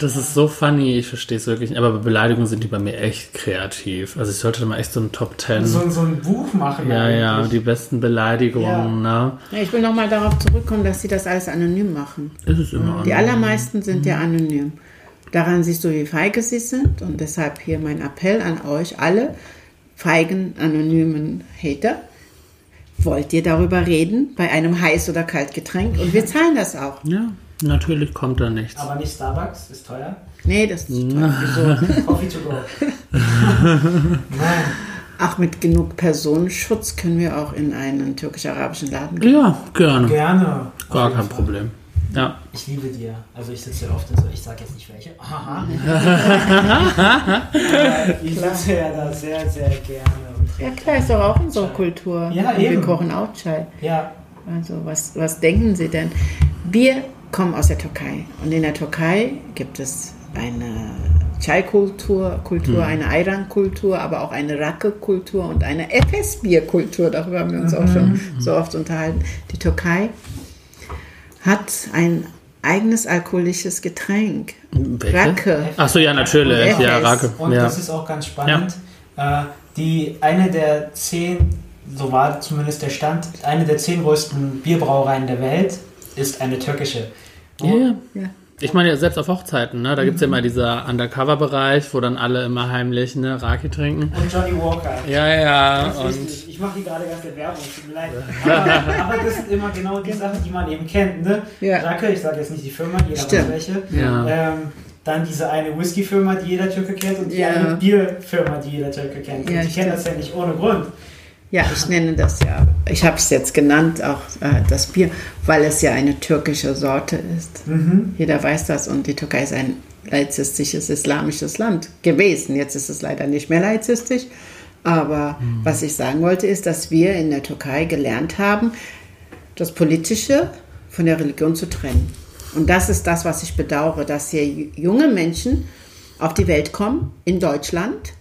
Das ist so funny, ich verstehe es wirklich nicht. Aber bei Beleidigungen sind die bei mir echt kreativ. Also ich sollte mal echt so ein Top Ten. So, so ein Buch machen. ja, eigentlich. ja, die besten Beleidigungen, ne? Ja, ich will nochmal darauf zurückkommen, dass sie das alles anonym machen. Ist es immer Die anonym. allermeisten sind ja anonym. Daran siehst du, wie feige sie sind. Und deshalb hier mein Appell an euch alle feigen, anonymen Hater. Wollt ihr darüber reden bei einem Heiß- oder Kaltgetränk? Und wir zahlen das auch. Ja, natürlich kommt da nichts. Aber nicht Starbucks, ist teuer. Nee, das ist toll. Wieso? <laughs> Coffee to go. <laughs> Nein. Ach, mit genug Personenschutz können wir auch in einen türkisch-arabischen Laden gehen. Ja, gerne. Gerne. Gar kein Fall. Problem. Ja. Ich liebe dir. Also ich sitze ja oft in so, ich sag jetzt nicht welche. <laughs> Aha. Ich sitze ja da sehr, sehr gerne. Und Ja klar, ist doch auch unsere Kultur. Ja, Und Wir eben. kochen auch Chai. Ja, Also was, was denken Sie denn? Wir kommen aus der Türkei und in der Türkei gibt es eine Chai-Kultur, Kultur, eine Ayran-Kultur, aber auch eine Rake-Kultur und eine Efes-Bier-Kultur. Darüber haben wir uns auch schon so oft unterhalten. Die Türkei hat ein eigenes alkoholisches Getränk. Welche? Rake. Ach so, ja, natürlich. Efes. Ja, Rake. und Ja. das ist auch ganz spannend. Äh, die eine der zehn, so war zumindest der Stand, eine der zehn größten Bierbrauereien der Welt ist eine türkische. Ja, ja. Ich meine ja selbst auf Hochzeiten, ne? Da gibt es ja immer dieser Undercover-Bereich, wo dann alle immer heimlich ne, Raki trinken. Und Johnny Walker. Ja, ja. Und. Ich mache hier gerade erst der Werbung, tut mir leid. Aber, aber das sind immer genau die Sachen, die man eben kennt. Ne? Ja. Rake, ich sage jetzt nicht die Firma, jeder Stimmt. weiß welche. Ja. Ähm, dann diese eine Whisky-Firma, die jeder Türke kennt und die Ja. eine Bierfirma, die jeder Türke kennt. Ja, und die kennen das ja nicht ohne Grund. Ja, ich nenne das ja, ich habe es jetzt genannt, auch äh, das Bier, weil es ja eine türkische Sorte ist. Jeder weiß das und die Türkei ist ein laizistisches islamisches Land gewesen. Jetzt ist es leider nicht mehr laizistisch. Aber was ich sagen wollte, ist, dass wir in der Türkei gelernt haben, das Politische von der Religion zu trennen. Und das ist das, was ich bedauere, dass hier junge Menschen auf die Welt kommen, in Deutschland,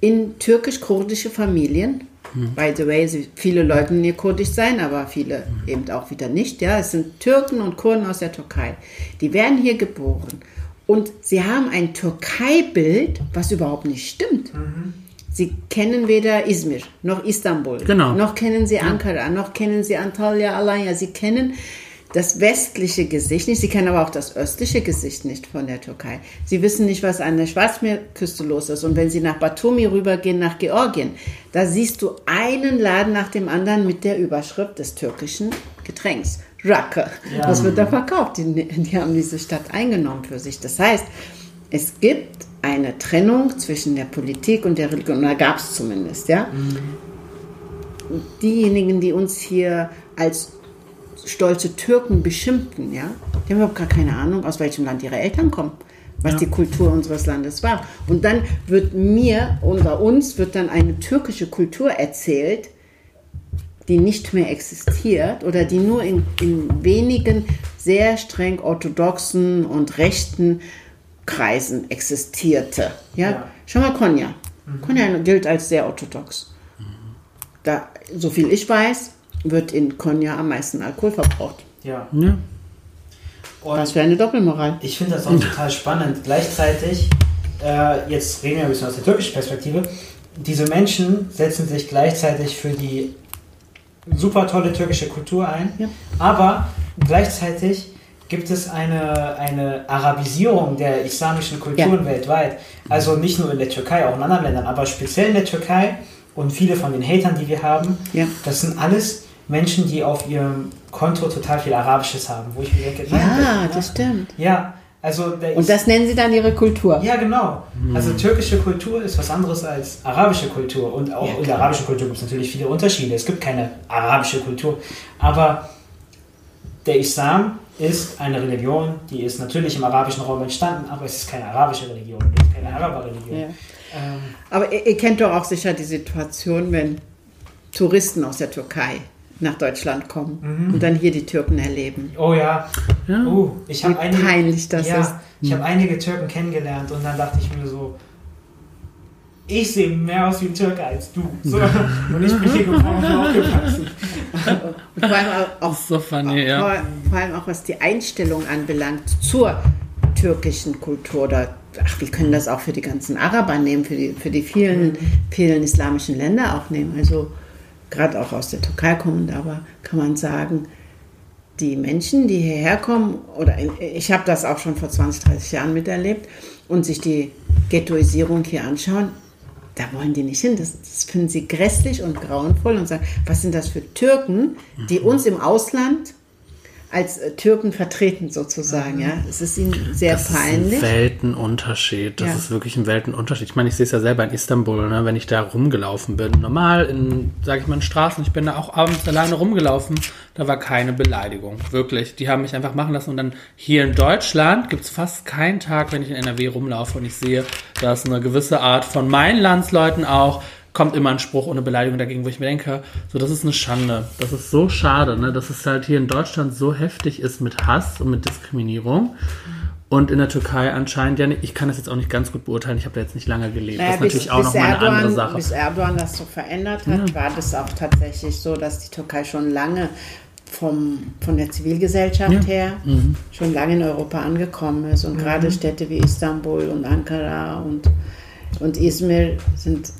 in türkisch-kurdische Familien. By the way, viele leugnen hier kurdisch sein, aber viele eben auch wieder nicht. Ja, es sind Türken und Kurden aus der Türkei. Die werden hier geboren und sie haben ein Türkei-Bild, was überhaupt nicht stimmt. Sie kennen weder Izmir noch Istanbul, Genau. noch kennen sie Ankara, noch kennen sie Antalya, Alanya. Sie kennen das westliche Gesicht nicht, sie kennen aber auch das östliche Gesicht nicht von der Türkei. Sie wissen nicht, was an der Schwarzmeerküste los ist. Und wenn sie nach Batumi rübergehen, nach Georgien, da siehst du einen Laden nach dem anderen mit der Überschrift des türkischen Getränks. Rake. Ja. Das wird da verkauft. Die, die haben diese Stadt eingenommen für sich. Das heißt, es gibt eine Trennung zwischen der Politik und der Religion. Da gab es zumindest, ja. Diejenigen, die uns hier als stolze Türken beschimpfen, ja, die haben überhaupt gar keine Ahnung, aus welchem Land ihre Eltern kommen, was die Kultur unseres Landes war. Und dann wird mir, unter uns, wird dann eine türkische Kultur erzählt, die nicht mehr existiert oder die nur in, in wenigen sehr streng orthodoxen und rechten Kreisen existierte. Ja? Ja. Schau mal Konya. Konya gilt als sehr orthodox. Da, so viel ich weiß, wird in Konya am meisten Alkohol verbraucht. Ja. ja. Und Was für eine Doppelmoral. Ich finde das auch total spannend. Gleichzeitig, äh, jetzt reden wir ein bisschen aus der türkischen Perspektive, diese Menschen setzen sich gleichzeitig für die super tolle türkische Kultur ein, Ja. aber gleichzeitig gibt es eine, eine Arabisierung der islamischen Kulturen Ja. weltweit. Also nicht nur in der Türkei, auch in anderen Ländern, aber speziell in der Türkei und viele von den Hatern, die wir haben, Ja. das sind alles Menschen, die auf ihrem Konto total viel Arabisches haben, wo ich mir denke, nein, Ja, das stimmt. ja, also der Und das nennen sie dann ihre Kultur. ja genau. Also türkische Kultur ist was anderes als arabische Kultur und auch Ja, in der arabischen Kultur gibt es natürlich viele Unterschiede. Es gibt keine arabische Kultur, aber der Islam ist eine Religion, die ist natürlich im arabischen Raum entstanden, aber es ist keine arabische Religion, es ist keine Araberreligion. Ja. Ähm, Aber ihr, ihr kennt doch auch sicher die Situation, wenn Touristen aus der Türkei nach Deutschland kommen und dann hier die Türken erleben. oh ja, Ja. uh, ich Wie habe einige, peinlich das ja, ist. ich habe einige Türken kennengelernt und dann dachte ich mir so, ich sehe mehr aus wie ein Türke als du. So, und ich bin hier geboren und aufgewachsen. Und vor allem auch, auch So funny, ja. vor, vor allem auch was die Einstellung anbelangt zur türkischen Kultur oder ach, wir können das auch für die ganzen Araber nehmen, für die, für die vielen, vielen islamischen Länder auch nehmen. Also gerade auch aus der Türkei kommend, aber kann man sagen, die Menschen, die hierher kommen, oder ich habe das auch schon vor 20, 30 Jahren miterlebt und sich die Ghettoisierung hier anschauen, da wollen die nicht hin. Das, das finden sie grässlich und grauenvoll und sagen, was sind das für Türken, die uns im Ausland als äh, Türken vertreten sozusagen, ja. Es ist ihnen sehr das peinlich. Ist ein Weltenunterschied. Das Ja. ist wirklich ein Weltenunterschied. Ich meine, ich sehe es ja selber in Istanbul, ne, wenn ich da rumgelaufen bin. Normal in, sage ich mal, in Straßen. Ich bin da auch abends alleine rumgelaufen. Da war keine Beleidigung. Wirklich. Die haben mich einfach machen lassen. Und dann hier in Deutschland gibt es fast keinen Tag, wenn ich in NRW rumlaufe und ich sehe, da ist eine gewisse Art von meinen Landsleuten auch, kommt immer ein Spruch ohne Beleidigung dagegen, wo ich mir denke, so das ist eine Schande. Das ist so schade, ne, dass es halt hier in Deutschland so heftig ist mit Hass und mit Diskriminierung. Und in der Türkei anscheinend ja nicht. Ich kann das jetzt auch nicht ganz gut beurteilen. Ich habe da jetzt nicht lange gelebt. Naja, das ist natürlich auch nochmal eine andere Sache. Bis Erdogan das so verändert hat, war das auch tatsächlich so, dass die Türkei schon lange vom, von der Zivilgesellschaft Ja. Mhm. her schon lange in Europa angekommen ist. Und gerade Städte wie Istanbul und Ankara und, und Izmir sind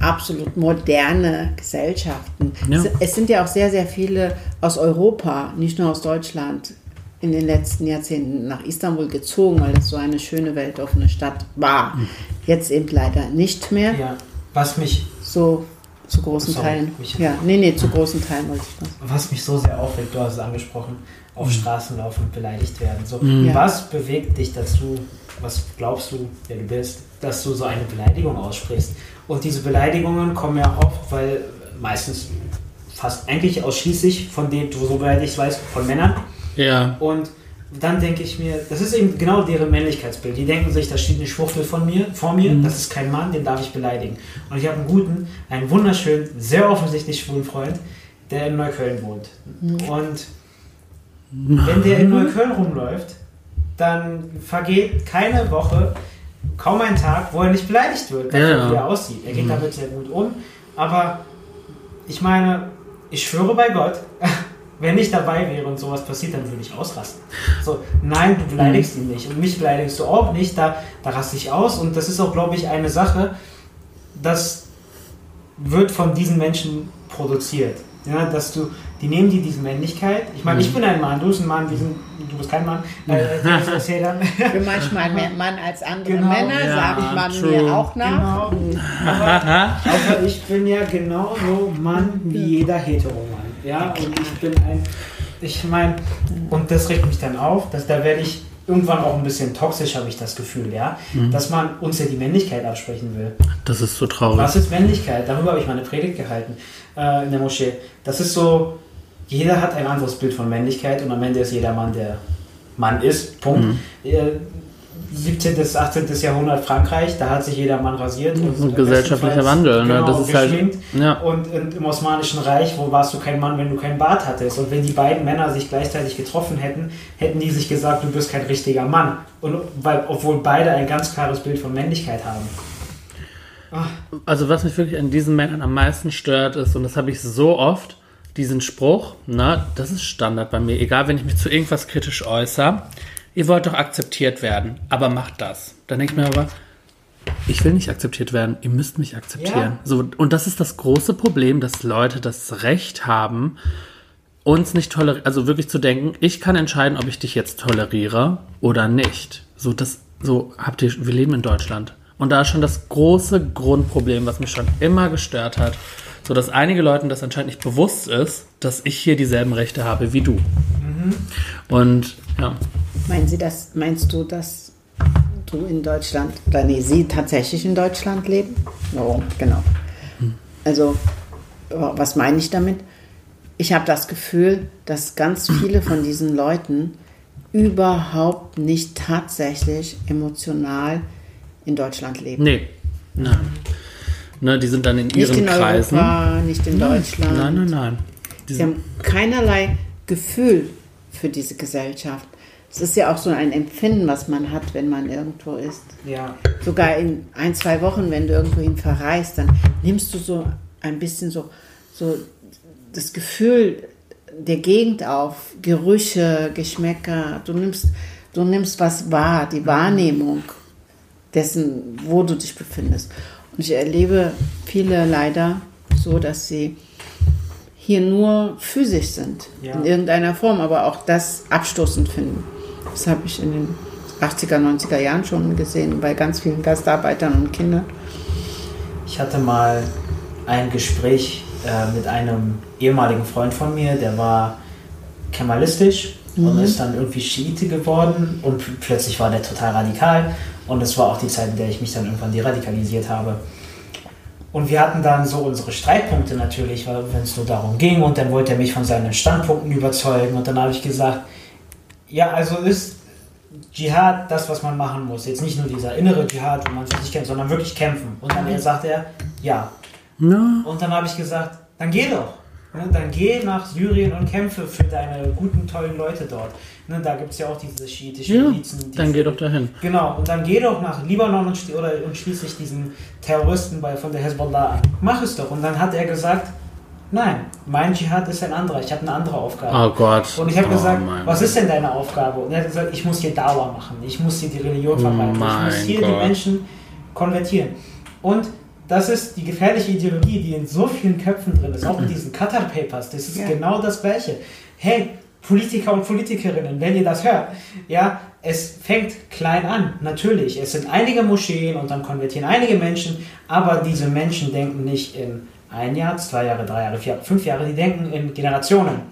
absolut moderne Gesellschaften. Ja. Es, sind ja auch sehr, sehr viele aus Europa, nicht nur aus Deutschland, in den letzten Jahrzehnten nach Istanbul gezogen, weil es so eine schöne, weltoffene Stadt war. Jetzt eben leider nicht mehr Ja, was mich, so zu großen Sorry, Teilen. Ja, nee, nee, zu großen Teilen wollte ich das. was mich so sehr aufregt, du hast es angesprochen, auf Straßen laufen und beleidigt werden. So, Ja. Was bewegt dich dazu, was glaubst du, wer du bist, dass du so eine Beleidigung aussprichst? Und diese Beleidigungen kommen ja oft, weil meistens fast eigentlich ausschließlich von denen, du so beleidigt weißt, von Männern. Ja. Und dann denke ich mir, das ist eben genau deren Männlichkeitsbild. Die denken sich, da steht eine Schwuchtel von mir, vor mir, Mhm. das ist kein Mann, den darf ich beleidigen. Und ich habe einen guten, einen wunderschönen, sehr offensichtlich schwulen Freund, der in Neukölln wohnt. Und wenn der in Neukölln rumläuft, dann vergeht keine Woche, kaum ein Tag, wo er nicht beleidigt wird, dafür, Ja, wie er aussieht. Er geht damit sehr gut um, aber ich meine, ich schwöre bei Gott, <laughs> wenn ich dabei wäre und sowas passiert, dann würde ich ausrasten. So, nein, du beleidigst ihn nicht. Und mich beleidigst du auch nicht, da, da raste ich aus. Und das ist auch, glaube ich, eine Sache, das wird von diesen Menschen produziert. Ja, dass du, die nehmen dir diese Männlichkeit. Ich meine, ich bin ein Mann, du bist ein Mann, wir sind, du bist kein Mann. Äh, dann. Ich bin manchmal mehr Mann als andere Genau. Männer, Ja, sagt man true. mir auch nach. Genau. <laughs> Aber, aber ich bin ja genauso Mann wie jeder Hetero-Mann. Ja, und ich bin ein. Ich meine, und das regt mich dann auf, dass da werde ich irgendwann auch ein bisschen toxisch, habe ich das Gefühl, ja, dass man uns ja die Männlichkeit absprechen will. Das ist so traurig. Was ist Männlichkeit? Darüber habe ich meine Predigt gehalten äh, in der Moschee. Das ist so, jeder hat ein anderes Bild von Männlichkeit und am Ende ist jeder Mann, der Mann ist. Punkt. Äh, 17. bis 18. Jahrhundert Frankreich, da hat sich jeder Mann rasiert. Das ist ein im gesellschaftlicher Wandel, ne? Genau, Das ist halt- ja. Und, und im Osmanischen Reich, wo warst du kein Mann, wenn du keinen Bart hattest? Und wenn die beiden Männer sich gleichzeitig getroffen hätten, hätten die sich gesagt, du bist kein richtiger Mann. Und weil, obwohl beide ein ganz klares Bild von Männlichkeit haben. Also was mich wirklich an diesen Männern am meisten stört ist, und das habe ich so oft, diesen Spruch, na, das ist Standard bei mir, egal wenn ich mich zu irgendwas kritisch äußere, ihr wollt doch akzeptiert werden, aber macht das. Dann denke ich mir aber, ich will nicht akzeptiert werden, ihr müsst mich akzeptieren. Ja. So, und das ist das große Problem, dass Leute das Recht haben, uns nicht tolerieren, also wirklich zu denken, ich kann entscheiden, ob ich dich jetzt toleriere oder nicht. So, das, so habt ihr, wir leben in Deutschland. Und da ist schon das große Grundproblem, was mich schon immer gestört hat, so dass einige Leuten das anscheinend nicht bewusst ist, dass ich hier dieselben Rechte habe wie du. Und ja, Meinen Sie das, meinst du, dass du in Deutschland, oder nee, Sie tatsächlich in Deutschland leben? Oh, genau. Also, was meine ich damit? Ich habe das Gefühl, dass ganz viele von diesen Leuten überhaupt nicht tatsächlich emotional in Deutschland leben. nee, nein. Ne, die sind dann in Nicht ihren in Kreisen. Europa, nicht in Deutschland. Nein, nein, nein. Die Sie haben keinerlei Gefühl für diese Gesellschaft. Es ist ja auch so ein Empfinden, was man hat, wenn man irgendwo ist. Ja. Sogar in ein, zwei Wochen, wenn du irgendwohin verreist, dann nimmst du so ein bisschen so, so das Gefühl der Gegend auf, Gerüche, Geschmäcker. Du nimmst Du nimmst was wahr, die Wahrnehmung dessen, wo du dich befindest. Und ich erlebe viele leider so, dass sie hier nur physisch sind, Ja. in irgendeiner Form, aber auch das abstoßend finden. Das habe ich in den 80er, 90er Jahren schon gesehen bei ganz vielen Gastarbeitern und Kindern. Ich hatte mal ein Gespräch äh, mit einem ehemaligen Freund von mir, der war kemalistisch und ist dann irgendwie Schiite geworden und pl- plötzlich war der total radikal und es war auch die Zeit, in der ich mich dann irgendwann deradikalisiert habe. Und wir hatten dann so unsere Streitpunkte natürlich, wenn es nur darum ging und dann wollte er mich von seinen Standpunkten überzeugen und dann habe ich gesagt, ja, also ist Dschihad das, was man machen muss. Jetzt nicht nur dieser innere Dschihad, wo man sich nicht kennt, sondern wirklich kämpfen. Und dann sagt er, ja. Ja. Und dann habe ich gesagt, dann geh doch. Ne, dann geh nach Syrien und kämpfe für deine guten, tollen Leute dort. Ne, da gibt es ja auch diese schiitische Ja, Milizen. dann geh doch dahin. Genau, und dann geh doch nach Libanon und, oder, und schließ dich diesen Terroristen bei, von der Hezbollah an. Mach es doch. Und dann hat er gesagt, nein, mein Dschihad ist ein anderer. Ich habe eine andere Aufgabe. Oh Gott. Und ich habe oh, gesagt, mein was ist denn deine Aufgabe? Und er hat gesagt, ich muss hier Dauer machen, ich muss hier die Religion verbreiten, ich muss hier die Gott. Menschen konvertieren. Und das ist die gefährliche Ideologie, die in so vielen Köpfen drin ist, auch in diesen Qatar Papers, das ist Ja. genau das Gleiche. Hey, Politiker und Politikerinnen, wenn ihr das hört, ja, es fängt klein an, natürlich. Es sind einige Moscheen und dann konvertieren einige Menschen, aber diese Menschen denken nicht in ein Jahr, zwei Jahre, drei Jahre, vier, fünf Jahre, die denken in Generationen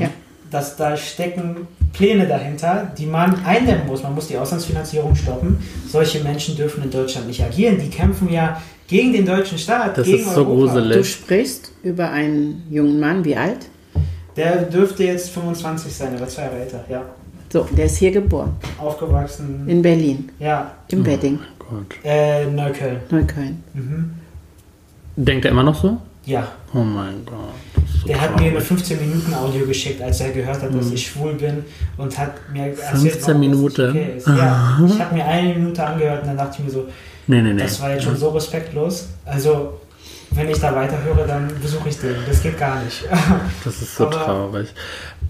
Ja. dass da stecken Pläne dahinter, die man eindämmen muss. Man muss die Auslandsfinanzierung stoppen. Solche Menschen dürfen in Deutschland nicht agieren. Die kämpfen ja gegen den deutschen Staat, Das gegen ist so Europa. gruselig. Du sprichst über einen jungen Mann, wie alt? Der dürfte jetzt 25 sein, er war zwei Jahre älter. Ja, So, der ist hier geboren, aufgewachsen. in Berlin, Ja, im Wedding, Gott. äh, Neukölln. Neukölln. Mhm. Denkt er immer noch so? Ja, Oh mein Gott. so der hat mir eine traurig. 15 Minuten Audio geschickt, als er gehört hat, dass ich schwul bin und hat mir erzählt, 15 warum das nicht Minuten? Okay ist. Ja, ich habe mir eine Minute angehört und dann dachte ich mir so, Nee, nee, nee. Das war jetzt schon so respektlos. Also, wenn ich da weiterhöre, dann besuche ich den. Das geht gar nicht. <laughs> Das ist so Aber- traurig.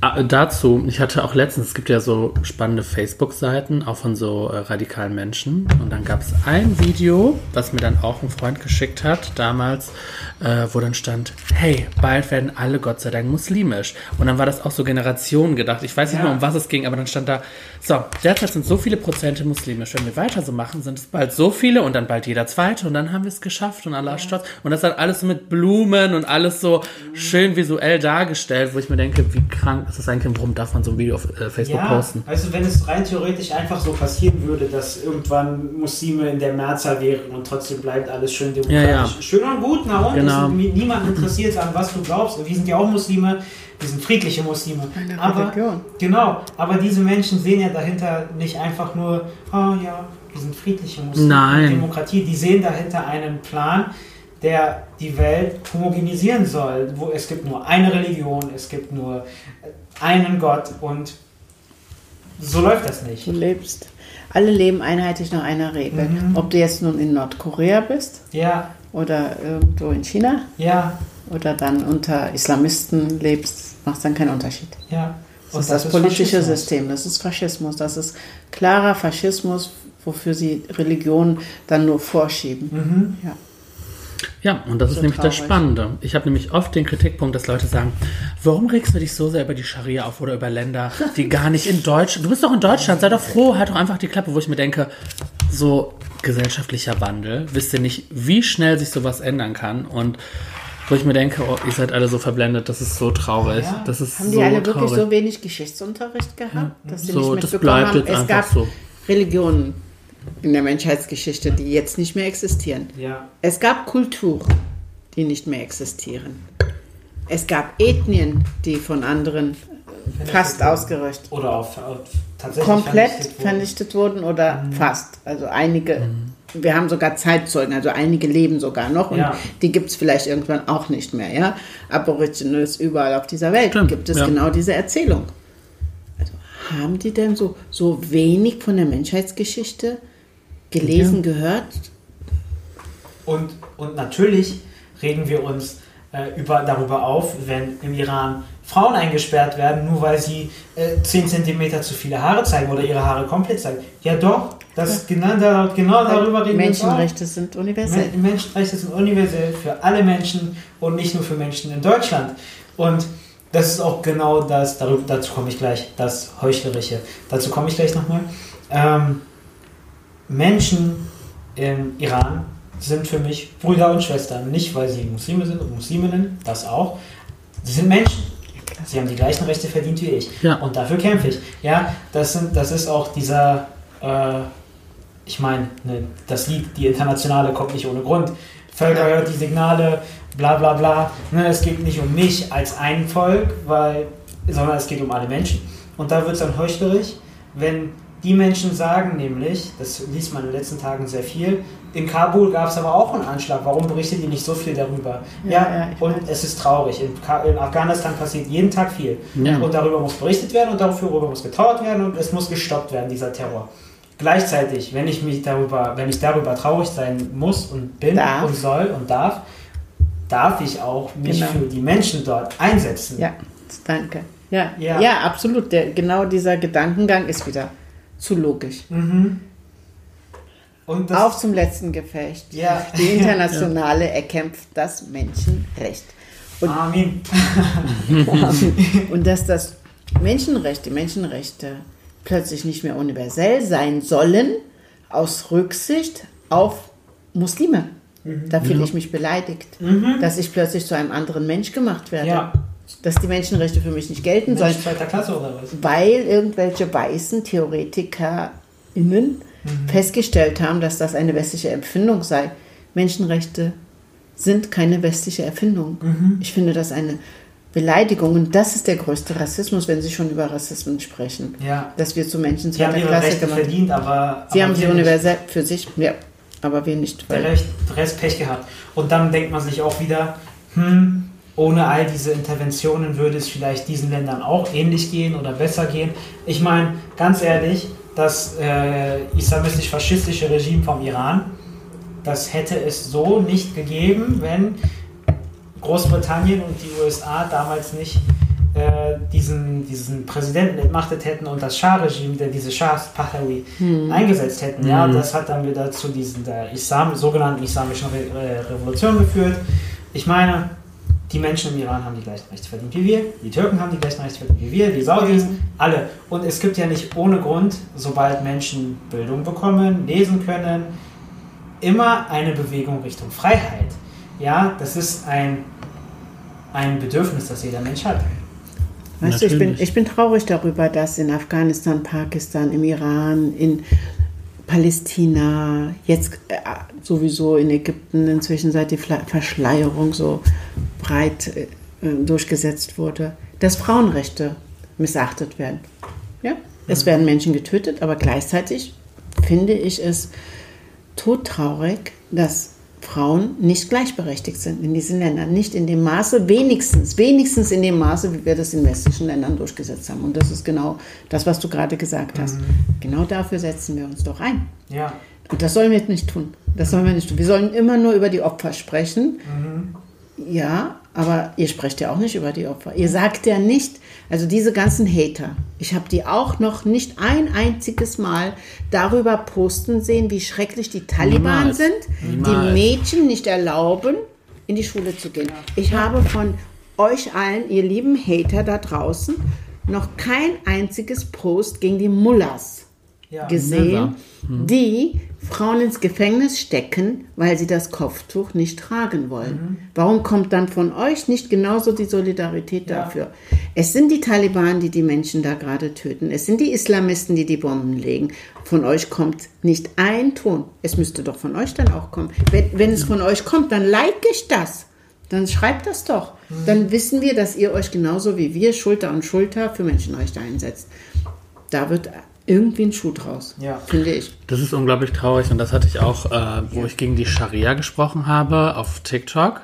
Ah, dazu, ich hatte auch letztens, es gibt ja so spannende Facebook-Seiten, auch von so äh, radikalen Menschen. Und dann gab es ein Video, was mir dann auch ein Freund geschickt hat, damals, äh, wo dann stand, hey, bald werden alle Gott sei Dank muslimisch. Und dann war das auch so Generationen gedacht. Ich weiß nicht Ja. mehr, um was es ging, aber dann stand da, so, derzeit sind so viele Prozente muslimisch. Wenn wir weiter so machen, sind es bald so viele und dann bald jeder zweite und dann haben wir es geschafft und Allah ist stolz. Und das dann alles mit Blumen und alles so schön visuell dargestellt, wo ich mir denke, wie krank ist das eigentlich und warum darf man so ein Video auf äh, Facebook ja, posten? also wenn es rein theoretisch einfach so passieren würde, dass irgendwann Muslime in der Mehrzahl wären und trotzdem bleibt alles schön demokratisch. Ja, ja. Schön und gut, na und? Genau. Niemand interessiert an, was du glaubst. Wir sind ja auch Muslime, wir sind friedliche Muslime. Eine aber, Religion. Genau, aber diese Menschen sehen ja dahinter nicht einfach nur, ah ja, wir sind friedliche Muslime, Nein. Demokratie. Die sehen dahinter einen Plan, der die Welt homogenisieren soll. Wo es gibt nur eine Religion, es gibt nur einen Gott und so läuft das nicht. Du lebst. Alle leben einheitlich nach einer Regel. Mhm. Ob du jetzt nun in Nordkorea bist Ja, oder irgendwo in China ja, oder dann unter Islamisten lebst, macht dann keinen Unterschied. ja. Das ist das, politische. System, das ist Faschismus, das ist klarer Faschismus, wofür sie Religion dann nur vorschieben. Mhm. Ja. Ja, und das So ist nämlich das traurig. Spannende. Ich habe nämlich oft den Kritikpunkt, dass Leute sagen, warum regst du dich so sehr über die Scharia auf oder über Länder, die <laughs> gar nicht in Deutschland, du bist doch in Deutschland, sei doch froh, halt doch einfach die Klappe, wo ich mir denke, so gesellschaftlicher Wandel, wisst ihr nicht, wie schnell sich sowas ändern kann und wo ich mir denke, oh, ihr seid alle so verblendet, das ist so traurig. Ja. Das ist Haben so die alle wirklich traurig. so wenig Geschichtsunterricht gehabt, dass sie So, nicht das mitbekommen bleibt haben? jetzt Es gab so. Religionen in der Menschheitsgeschichte, die jetzt nicht mehr existieren. Ja, Es gab Kulturen, die nicht mehr existieren. Es gab Ethnien, die von anderen fast ausgeröscht, oder auf, auf tatsächlich komplett vernichtet wurden. vernichtet wurden oder fast. Also einige, wir haben sogar Zeitzeugen, also einige leben sogar noch und Ja. die gibt es vielleicht irgendwann auch nicht mehr. Ja? Aborigines überall auf dieser Welt Stimmt, gibt es ja. genau diese Erzählung. Also haben die denn so, so wenig von der Menschheitsgeschichte gelesen, gehört? Und, und natürlich regen wir uns äh, über, darüber auf, wenn im Iran Frauen eingesperrt werden, nur weil sie äh, 10 cm zu viele Haare zeigen oder ihre Haare komplett zeigen. Ja doch, das genau, da, genau darüber reden Menschenrechte sind universell. Men Menschenrechte sind universell für alle Menschen und nicht nur für Menschen in Deutschland. Und das ist auch genau das, darüber, dazu komme ich gleich, das Heuchlerische. Dazu komme ich gleich nochmal. Ähm, Menschen im Iran sind für mich Brüder und Schwestern. Nicht, weil sie Muslime sind und Musliminnen, das auch. Sie sind Menschen. Sie haben die gleichen Rechte verdient wie ich. Ja. Und dafür kämpfe ich. Ja, das, sind, das ist auch dieser, äh, ich meine, ne, das Lied, die Internationale kommt nicht ohne Grund. Völker hört die Signale, bla bla bla. Ne, es geht nicht um mich als ein Volk, weil, sondern es geht um alle Menschen. Und da wird es dann heuchlerisch, wenn die Menschen sagen nämlich, das liest man in den letzten Tagen sehr viel, in Kabul gab es aber auch einen Anschlag. Warum berichtet ihr nicht so viel darüber? Ja, Ja, ja, und weiß. es ist traurig. In, in Afghanistan passiert jeden Tag viel. Ja. Und darüber muss berichtet werden und darüber muss getrauert werden und es muss gestoppt werden, dieser Terror. Gleichzeitig, wenn ich mich darüber, wenn ich darüber traurig sein muss und bin Darf. und soll und darf, darf ich auch mich Genau. für die Menschen dort einsetzen. Ja, danke. Ja, Ja. ja. absolut. Der, genau dieser Gedankengang ist wieder zu logisch. Mhm. Und das, Auf zum letzten Gefecht. Ja. Die Internationale <laughs> erkämpft das Menschenrecht. Und, Amen. <laughs> und dass das Menschenrecht, die Menschenrechte plötzlich nicht mehr universell sein sollen, aus Rücksicht auf Muslime. Mhm. Da fühle ich mich beleidigt, dass ich plötzlich zu einem anderen Mensch gemacht werde. Ja. Dass die Menschenrechte für mich nicht gelten sollen. Mensch zweiter Klasse oder was? weil irgendwelche weißen TheoretikerInnen festgestellt haben, dass das eine westliche Empfindung sei. Menschenrechte sind keine westliche Erfindung. Ich finde das eine Beleidigung und das ist der größte Rassismus, wenn Sie schon über Rassismus sprechen. Ja. Dass wir zu Menschen haben zweiter ihre Klasse Rechte gemacht haben. verdient, aber. Sie aber haben sie nicht. universell für sich, ja, aber wir nicht. Der Weil, Rest, der Rest Pech gehabt. Und dann denkt man sich auch wieder, hm, ohne all diese Interventionen würde es vielleicht diesen Ländern auch ähnlich gehen oder besser gehen. Ich meine, ganz ehrlich, das äh, islamistisch-faschistische Regime vom Iran, das hätte es so nicht gegeben, wenn Großbritannien und die USA damals nicht äh, diesen, diesen Präsidenten entmachtet hätten und das Schah-Regime, der diese Schahs Pahlavi eingesetzt hätten. Ja, das hat dann wieder zu diesen der Islam, sogenannten islamischen Re Re Revolution geführt. Ich meine, die Menschen im Iran haben die gleichen Rechte verdient wie wir, die Türken haben die gleichen Rechte verdient wie wir, die Saudis, alle. Und es gibt ja nicht ohne Grund, sobald Menschen Bildung bekommen, lesen können, immer eine Bewegung Richtung Freiheit. Ja, das ist ein, ein Bedürfnis, das jeder Mensch hat. weißt du, ich bin, ich bin traurig darüber, dass in Afghanistan, Pakistan, im Iran, in Palästina, jetzt äh, sowieso in Ägypten inzwischen seit die Verschleierung so breit äh, äh, durchgesetzt wurde, dass Frauenrechte missachtet werden. Ja? Es werden Menschen getötet, aber gleichzeitig finde ich es todtraurig, dass Frauen nicht gleichberechtigt sind in diesen Ländern. Nicht in dem Maße, wenigstens, wenigstens in dem Maße, wie wir das in westlichen Ländern durchgesetzt haben. Und das ist genau das, was du gerade gesagt hast. Genau dafür setzen wir uns doch ein. Ja, Und das sollen wir jetzt nicht tun. Das sollen wir nicht tun. Wir sollen immer nur über die Opfer sprechen. Ja, aber ihr sprecht ja auch nicht über die Opfer. Ihr sagt ja nicht, also diese ganzen Hater, ich habe die auch noch nicht ein einziges Mal darüber posten sehen, wie schrecklich die Taliban Niemals. sind, Niemals. die Mädchen nicht erlauben, in die Schule zu gehen. Ich habe von euch allen, ihr lieben Hater da draußen, noch kein einziges Post gegen die Mullahs ja. gesehen, die Frauen ins Gefängnis stecken, weil sie das Kopftuch nicht tragen wollen. Warum kommt dann von euch nicht genauso die Solidarität Ja. dafür? Es sind die Taliban, die die Menschen da gerade töten. Es sind die Islamisten, die die Bomben legen. Von euch kommt nicht ein Ton. Es müsste doch von euch dann auch kommen. Wenn, wenn es von euch kommt, dann like ich das. Dann schreibt das doch. Dann wissen wir, dass ihr euch genauso wie wir Schulter an Schulter für Menschenrechte einsetzt. Da wird irgendwie ein Schuh draus, Ja. finde ich. Das ist unglaublich traurig und das hatte ich auch, äh, wo ich gegen die Scharia gesprochen habe auf TikTok,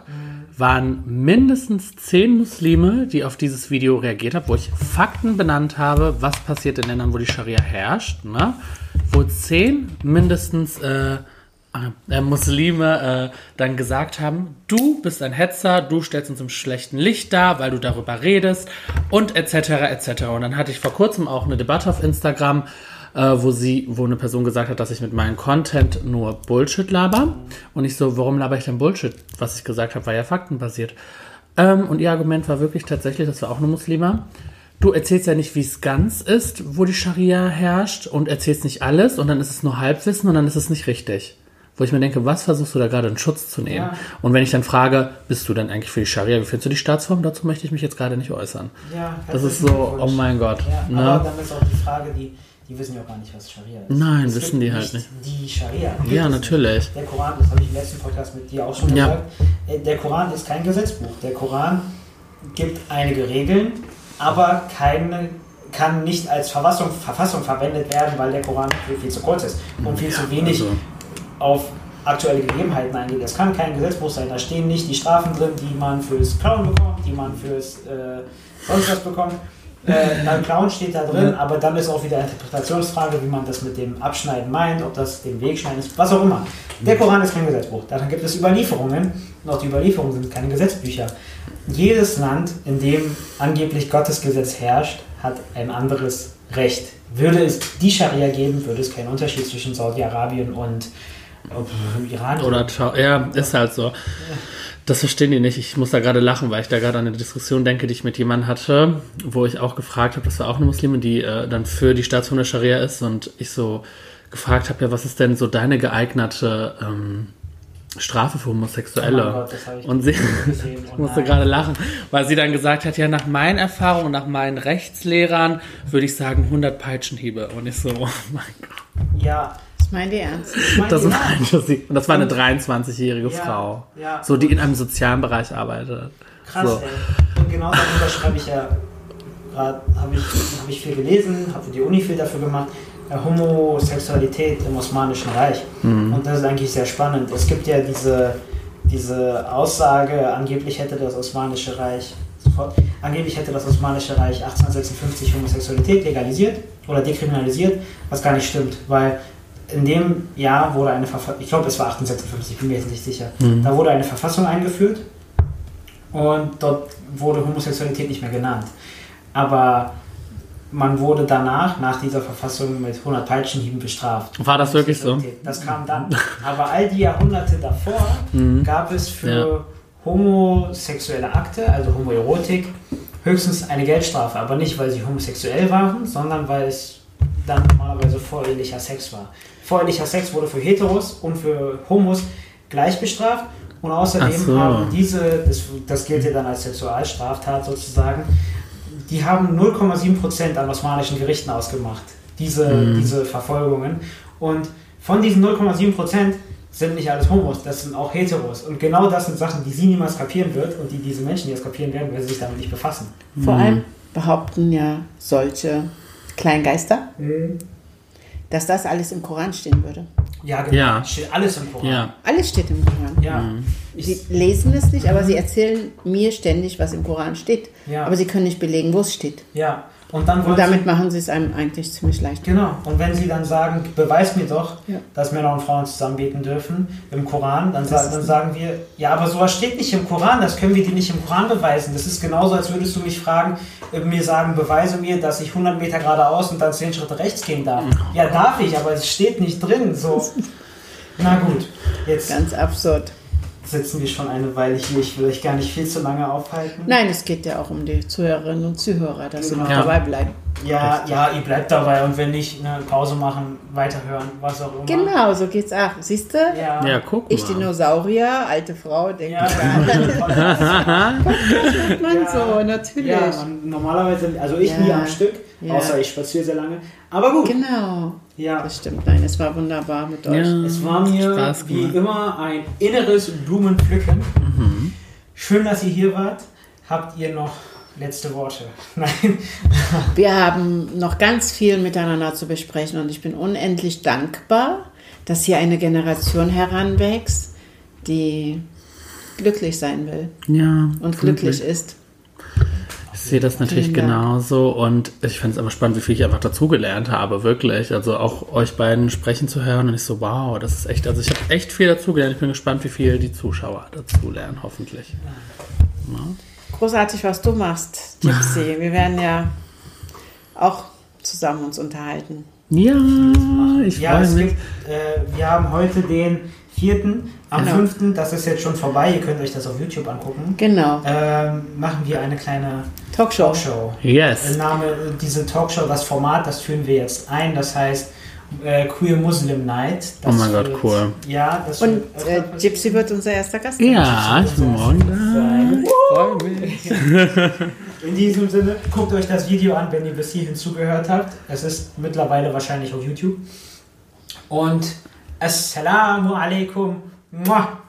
waren mindestens zehn Muslime, die auf dieses Video reagiert haben, wo ich Fakten benannt habe, was passiert in Ländern, wo die Scharia herrscht, ne? wo zehn mindestens äh, äh, Muslime äh, dann gesagt haben, du bist ein Hetzer, du stellst uns im schlechten Licht dar, weil du darüber redest und etc. etc. Und dann hatte ich vor kurzem auch eine Debatte auf Instagram, äh, wo sie, wo eine Person gesagt hat, dass ich mit meinem Content nur Bullshit laber. Und ich so, warum laber ich denn Bullshit? Was ich gesagt habe, war ja faktenbasiert. Ähm, und ihr Argument war wirklich tatsächlich, das war auch eine Muslima. Du erzählst ja nicht, wie es ganz ist, wo die Scharia herrscht und erzählst nicht alles und dann ist es nur Halbwissen und dann ist es nicht richtig. Wo ich mir denke, was versuchst du da gerade in Schutz zu nehmen? Ja. Und wenn ich dann frage, bist du denn eigentlich für die Scharia? Wie findest du die Staatsform? Dazu möchte ich mich jetzt gerade nicht äußern. Ja, Das ist herzlichen so, oh mein Gott. Ja, ne? aber dann ist auch die Frage, die, die wissen ja auch gar nicht, was Scharia ist. Nein, Es wissen die halt nicht. Die Scharia. Ja, natürlich. Nicht. Der Koran, das habe ich im letzten Podcast mit dir auch schon Ja. gesagt, äh, der Koran ist kein Gesetzbuch. Der Koran gibt einige Regeln, aber keine kann nicht als Verfassung, Verfassung verwendet werden, weil der Koran viel, viel zu kurz ist und viel zu wenig also- auf aktuelle Gegebenheiten eingeht. Das kann kein Gesetzbuch sein. Da stehen nicht die Strafen drin, die man fürs Klauen bekommt, die man fürs äh, sonst was bekommt. Äh, beim Klauen steht da drin, aber dann ist auch wieder eine Interpretationsfrage, wie man das mit dem Abschneiden meint, ob das den Wegschneiden ist, was auch immer. Der Koran ist kein Gesetzbuch. Dann gibt es Überlieferungen und auch die Überlieferungen sind keine Gesetzbücher. Jedes Land, in dem angeblich Gottes Gesetz herrscht, hat ein anderes Recht. Würde es die Scharia geben, würde es keinen Unterschied zwischen Saudi-Arabien und äh, Iran. Oder ja, ist halt so. Das verstehen die nicht. Ich muss da gerade lachen, weil ich da gerade an eine Diskussion denke, die ich mit jemandem hatte, wo ich auch gefragt habe, das war auch eine Muslimin, die äh, dann für die Staatsform der Scharia ist und ich so gefragt habe, ja, was ist denn so deine geeignete ähm, Strafe für Homosexuelle? Oh Gott, das hab ich und sie <laughs> ich Oh musste nein. gerade lachen, weil sie dann gesagt hat, ja, nach meinen Erfahrungen und nach meinen Rechtslehrern würde ich sagen 100 Peitschenhiebe. Und ich so, oh mein Gott. Ja, Das meint ihr ernst? Das ja. meinte sie. Und das war eine 23-jährige Ja, Frau. ja. So, die in einem sozialen Bereich arbeitet. Krass, So. ey. Und genau darüber schreibe ich ja gerade, habe ich, hab ich viel gelesen, habe die Uni viel dafür gemacht. Homosexualität im Osmanischen Reich. Mhm. Und das ist eigentlich sehr spannend. Es gibt ja diese, diese Aussage, angeblich hätte das Osmanische Reich sofort, angeblich hätte das Osmanische Reich 1856 Homosexualität legalisiert oder dekriminalisiert, was gar nicht stimmt, weil in dem Jahr wurde eine Verfassung, ich glaube es war 1856, ich bin mir jetzt nicht sicher, da wurde eine Verfassung eingeführt und dort wurde Homosexualität nicht mehr genannt. Aber man wurde danach, nach dieser Verfassung, mit 100 Peitschenhieben bestraft. War das wirklich so? Das kam dann. Aber all die Jahrhunderte davor Mhm. gab es für homosexuelle Akte, also Homoerotik, höchstens eine Geldstrafe. Aber nicht, weil sie homosexuell waren, sondern weil es dann normalerweise vorehelicher Sex war. Vorehelicher Sex wurde für Heteros und für Homos gleich bestraft. Und außerdem so. haben diese, das, das gilt ja dann als Sexualstraftat sozusagen, die haben 0,7% an osmanischen Gerichten ausgemacht, diese, Mhm. diese Verfolgungen. Und von diesen 0,7% sind nicht alles Homos, das sind auch Heteros. Und genau das sind Sachen, die sie niemals kapieren wird und die diese Menschen, die das kapieren werden, weil sie sich damit nicht befassen. Vor allem behaupten ja solche Kleingeister, dass das alles im Koran stehen würde. Ja, genau. Ja. Steht alles im Koran. Ja. Alles steht im Koran. Ja. Mhm. Sie lesen es nicht, aber sie erzählen mir ständig, was im Koran steht. Ja. Aber sie können nicht belegen, wo es steht. ja. Und dann Und wollen damit sie, machen sie es einem eigentlich ziemlich leicht. Genau. Und wenn sie dann sagen, beweis mir doch, Ja. dass Männer und Frauen zusammen beten dürfen im Koran, dann, sa dann sagen wir, ja, aber sowas steht nicht im Koran, das können wir dir nicht im Koran beweisen. Das ist genauso, als würdest du mich fragen, äh, mir sagen, beweise mir, dass ich 100 Meter geradeaus und dann 10 Schritte rechts gehen darf. Ja, darf ich, aber es steht nicht drin. So. <laughs> Na gut, jetzt Ganz absurd. Sitzen wir schon eine Weile hier. Ich will euch gar nicht viel zu lange aufhalten. Nein, es geht ja auch um die Zuhörerinnen und Zuhörer, dass sie Genau. noch Ja. dabei bleiben. Ja, ja, ihr bleibt dabei und wenn nicht, eine Pause machen, weiterhören, was auch immer. Genau, so geht's auch. Siehst du? Ja, Ja, guck Ich mal. Dinosaurier, alte Frau, denke ja, ich. <laughs> ja. Man Ja. so, natürlich. Ja, man, normalerweise, also ich Ja. nie am Stück, Ja. außer ich spaziere sehr lange. Aber gut, Genau. Ja. Das stimmt. Nein, es war wunderbar mit euch. Ja. Es war mir Spaß wie immer ein inneres Blumenpflücken. Mhm. Schön, dass ihr hier wart. Habt ihr noch letzte Worte? <laughs> Nein. Wir haben noch ganz viel miteinander zu besprechen und ich bin unendlich dankbar, dass hier eine Generation heranwächst, die glücklich sein will Ja. und glücklich ist. Sehe das natürlich genauso und ich fand es einfach spannend, wie viel ich einfach dazugelernt habe, wirklich. Also auch euch beiden sprechen zu hören und ich so, wow, das ist echt, also ich habe echt viel dazugelernt. Ich bin gespannt, wie viel die Zuschauer dazulernen, hoffentlich. Großartig, was du machst, Gypsy. Wir werden ja auch zusammen uns unterhalten. Ja, ich Ja, freue es mich. gibt, äh, wir haben heute den vierten, am Genau. fünften, das ist jetzt schon vorbei, ihr könnt euch das auf YouTube angucken, Genau. ähm, machen wir eine kleine Talkshow. Talkshow. Yes. Name, äh, diese Talkshow, das Format, das führen wir jetzt ein, das heißt äh, Queer Muslim Night. Das Oh mein Gott, cool. Ja, das Und wird äh, Gypsy wird unser erster Gast sein. Ja, ich bin morgen freue mich. In diesem Sinne, guckt euch das Video an, wenn ihr bis hierhin zugehört habt. Es ist mittlerweile wahrscheinlich auf YouTube. Und Assalamu alaikum. Mwah!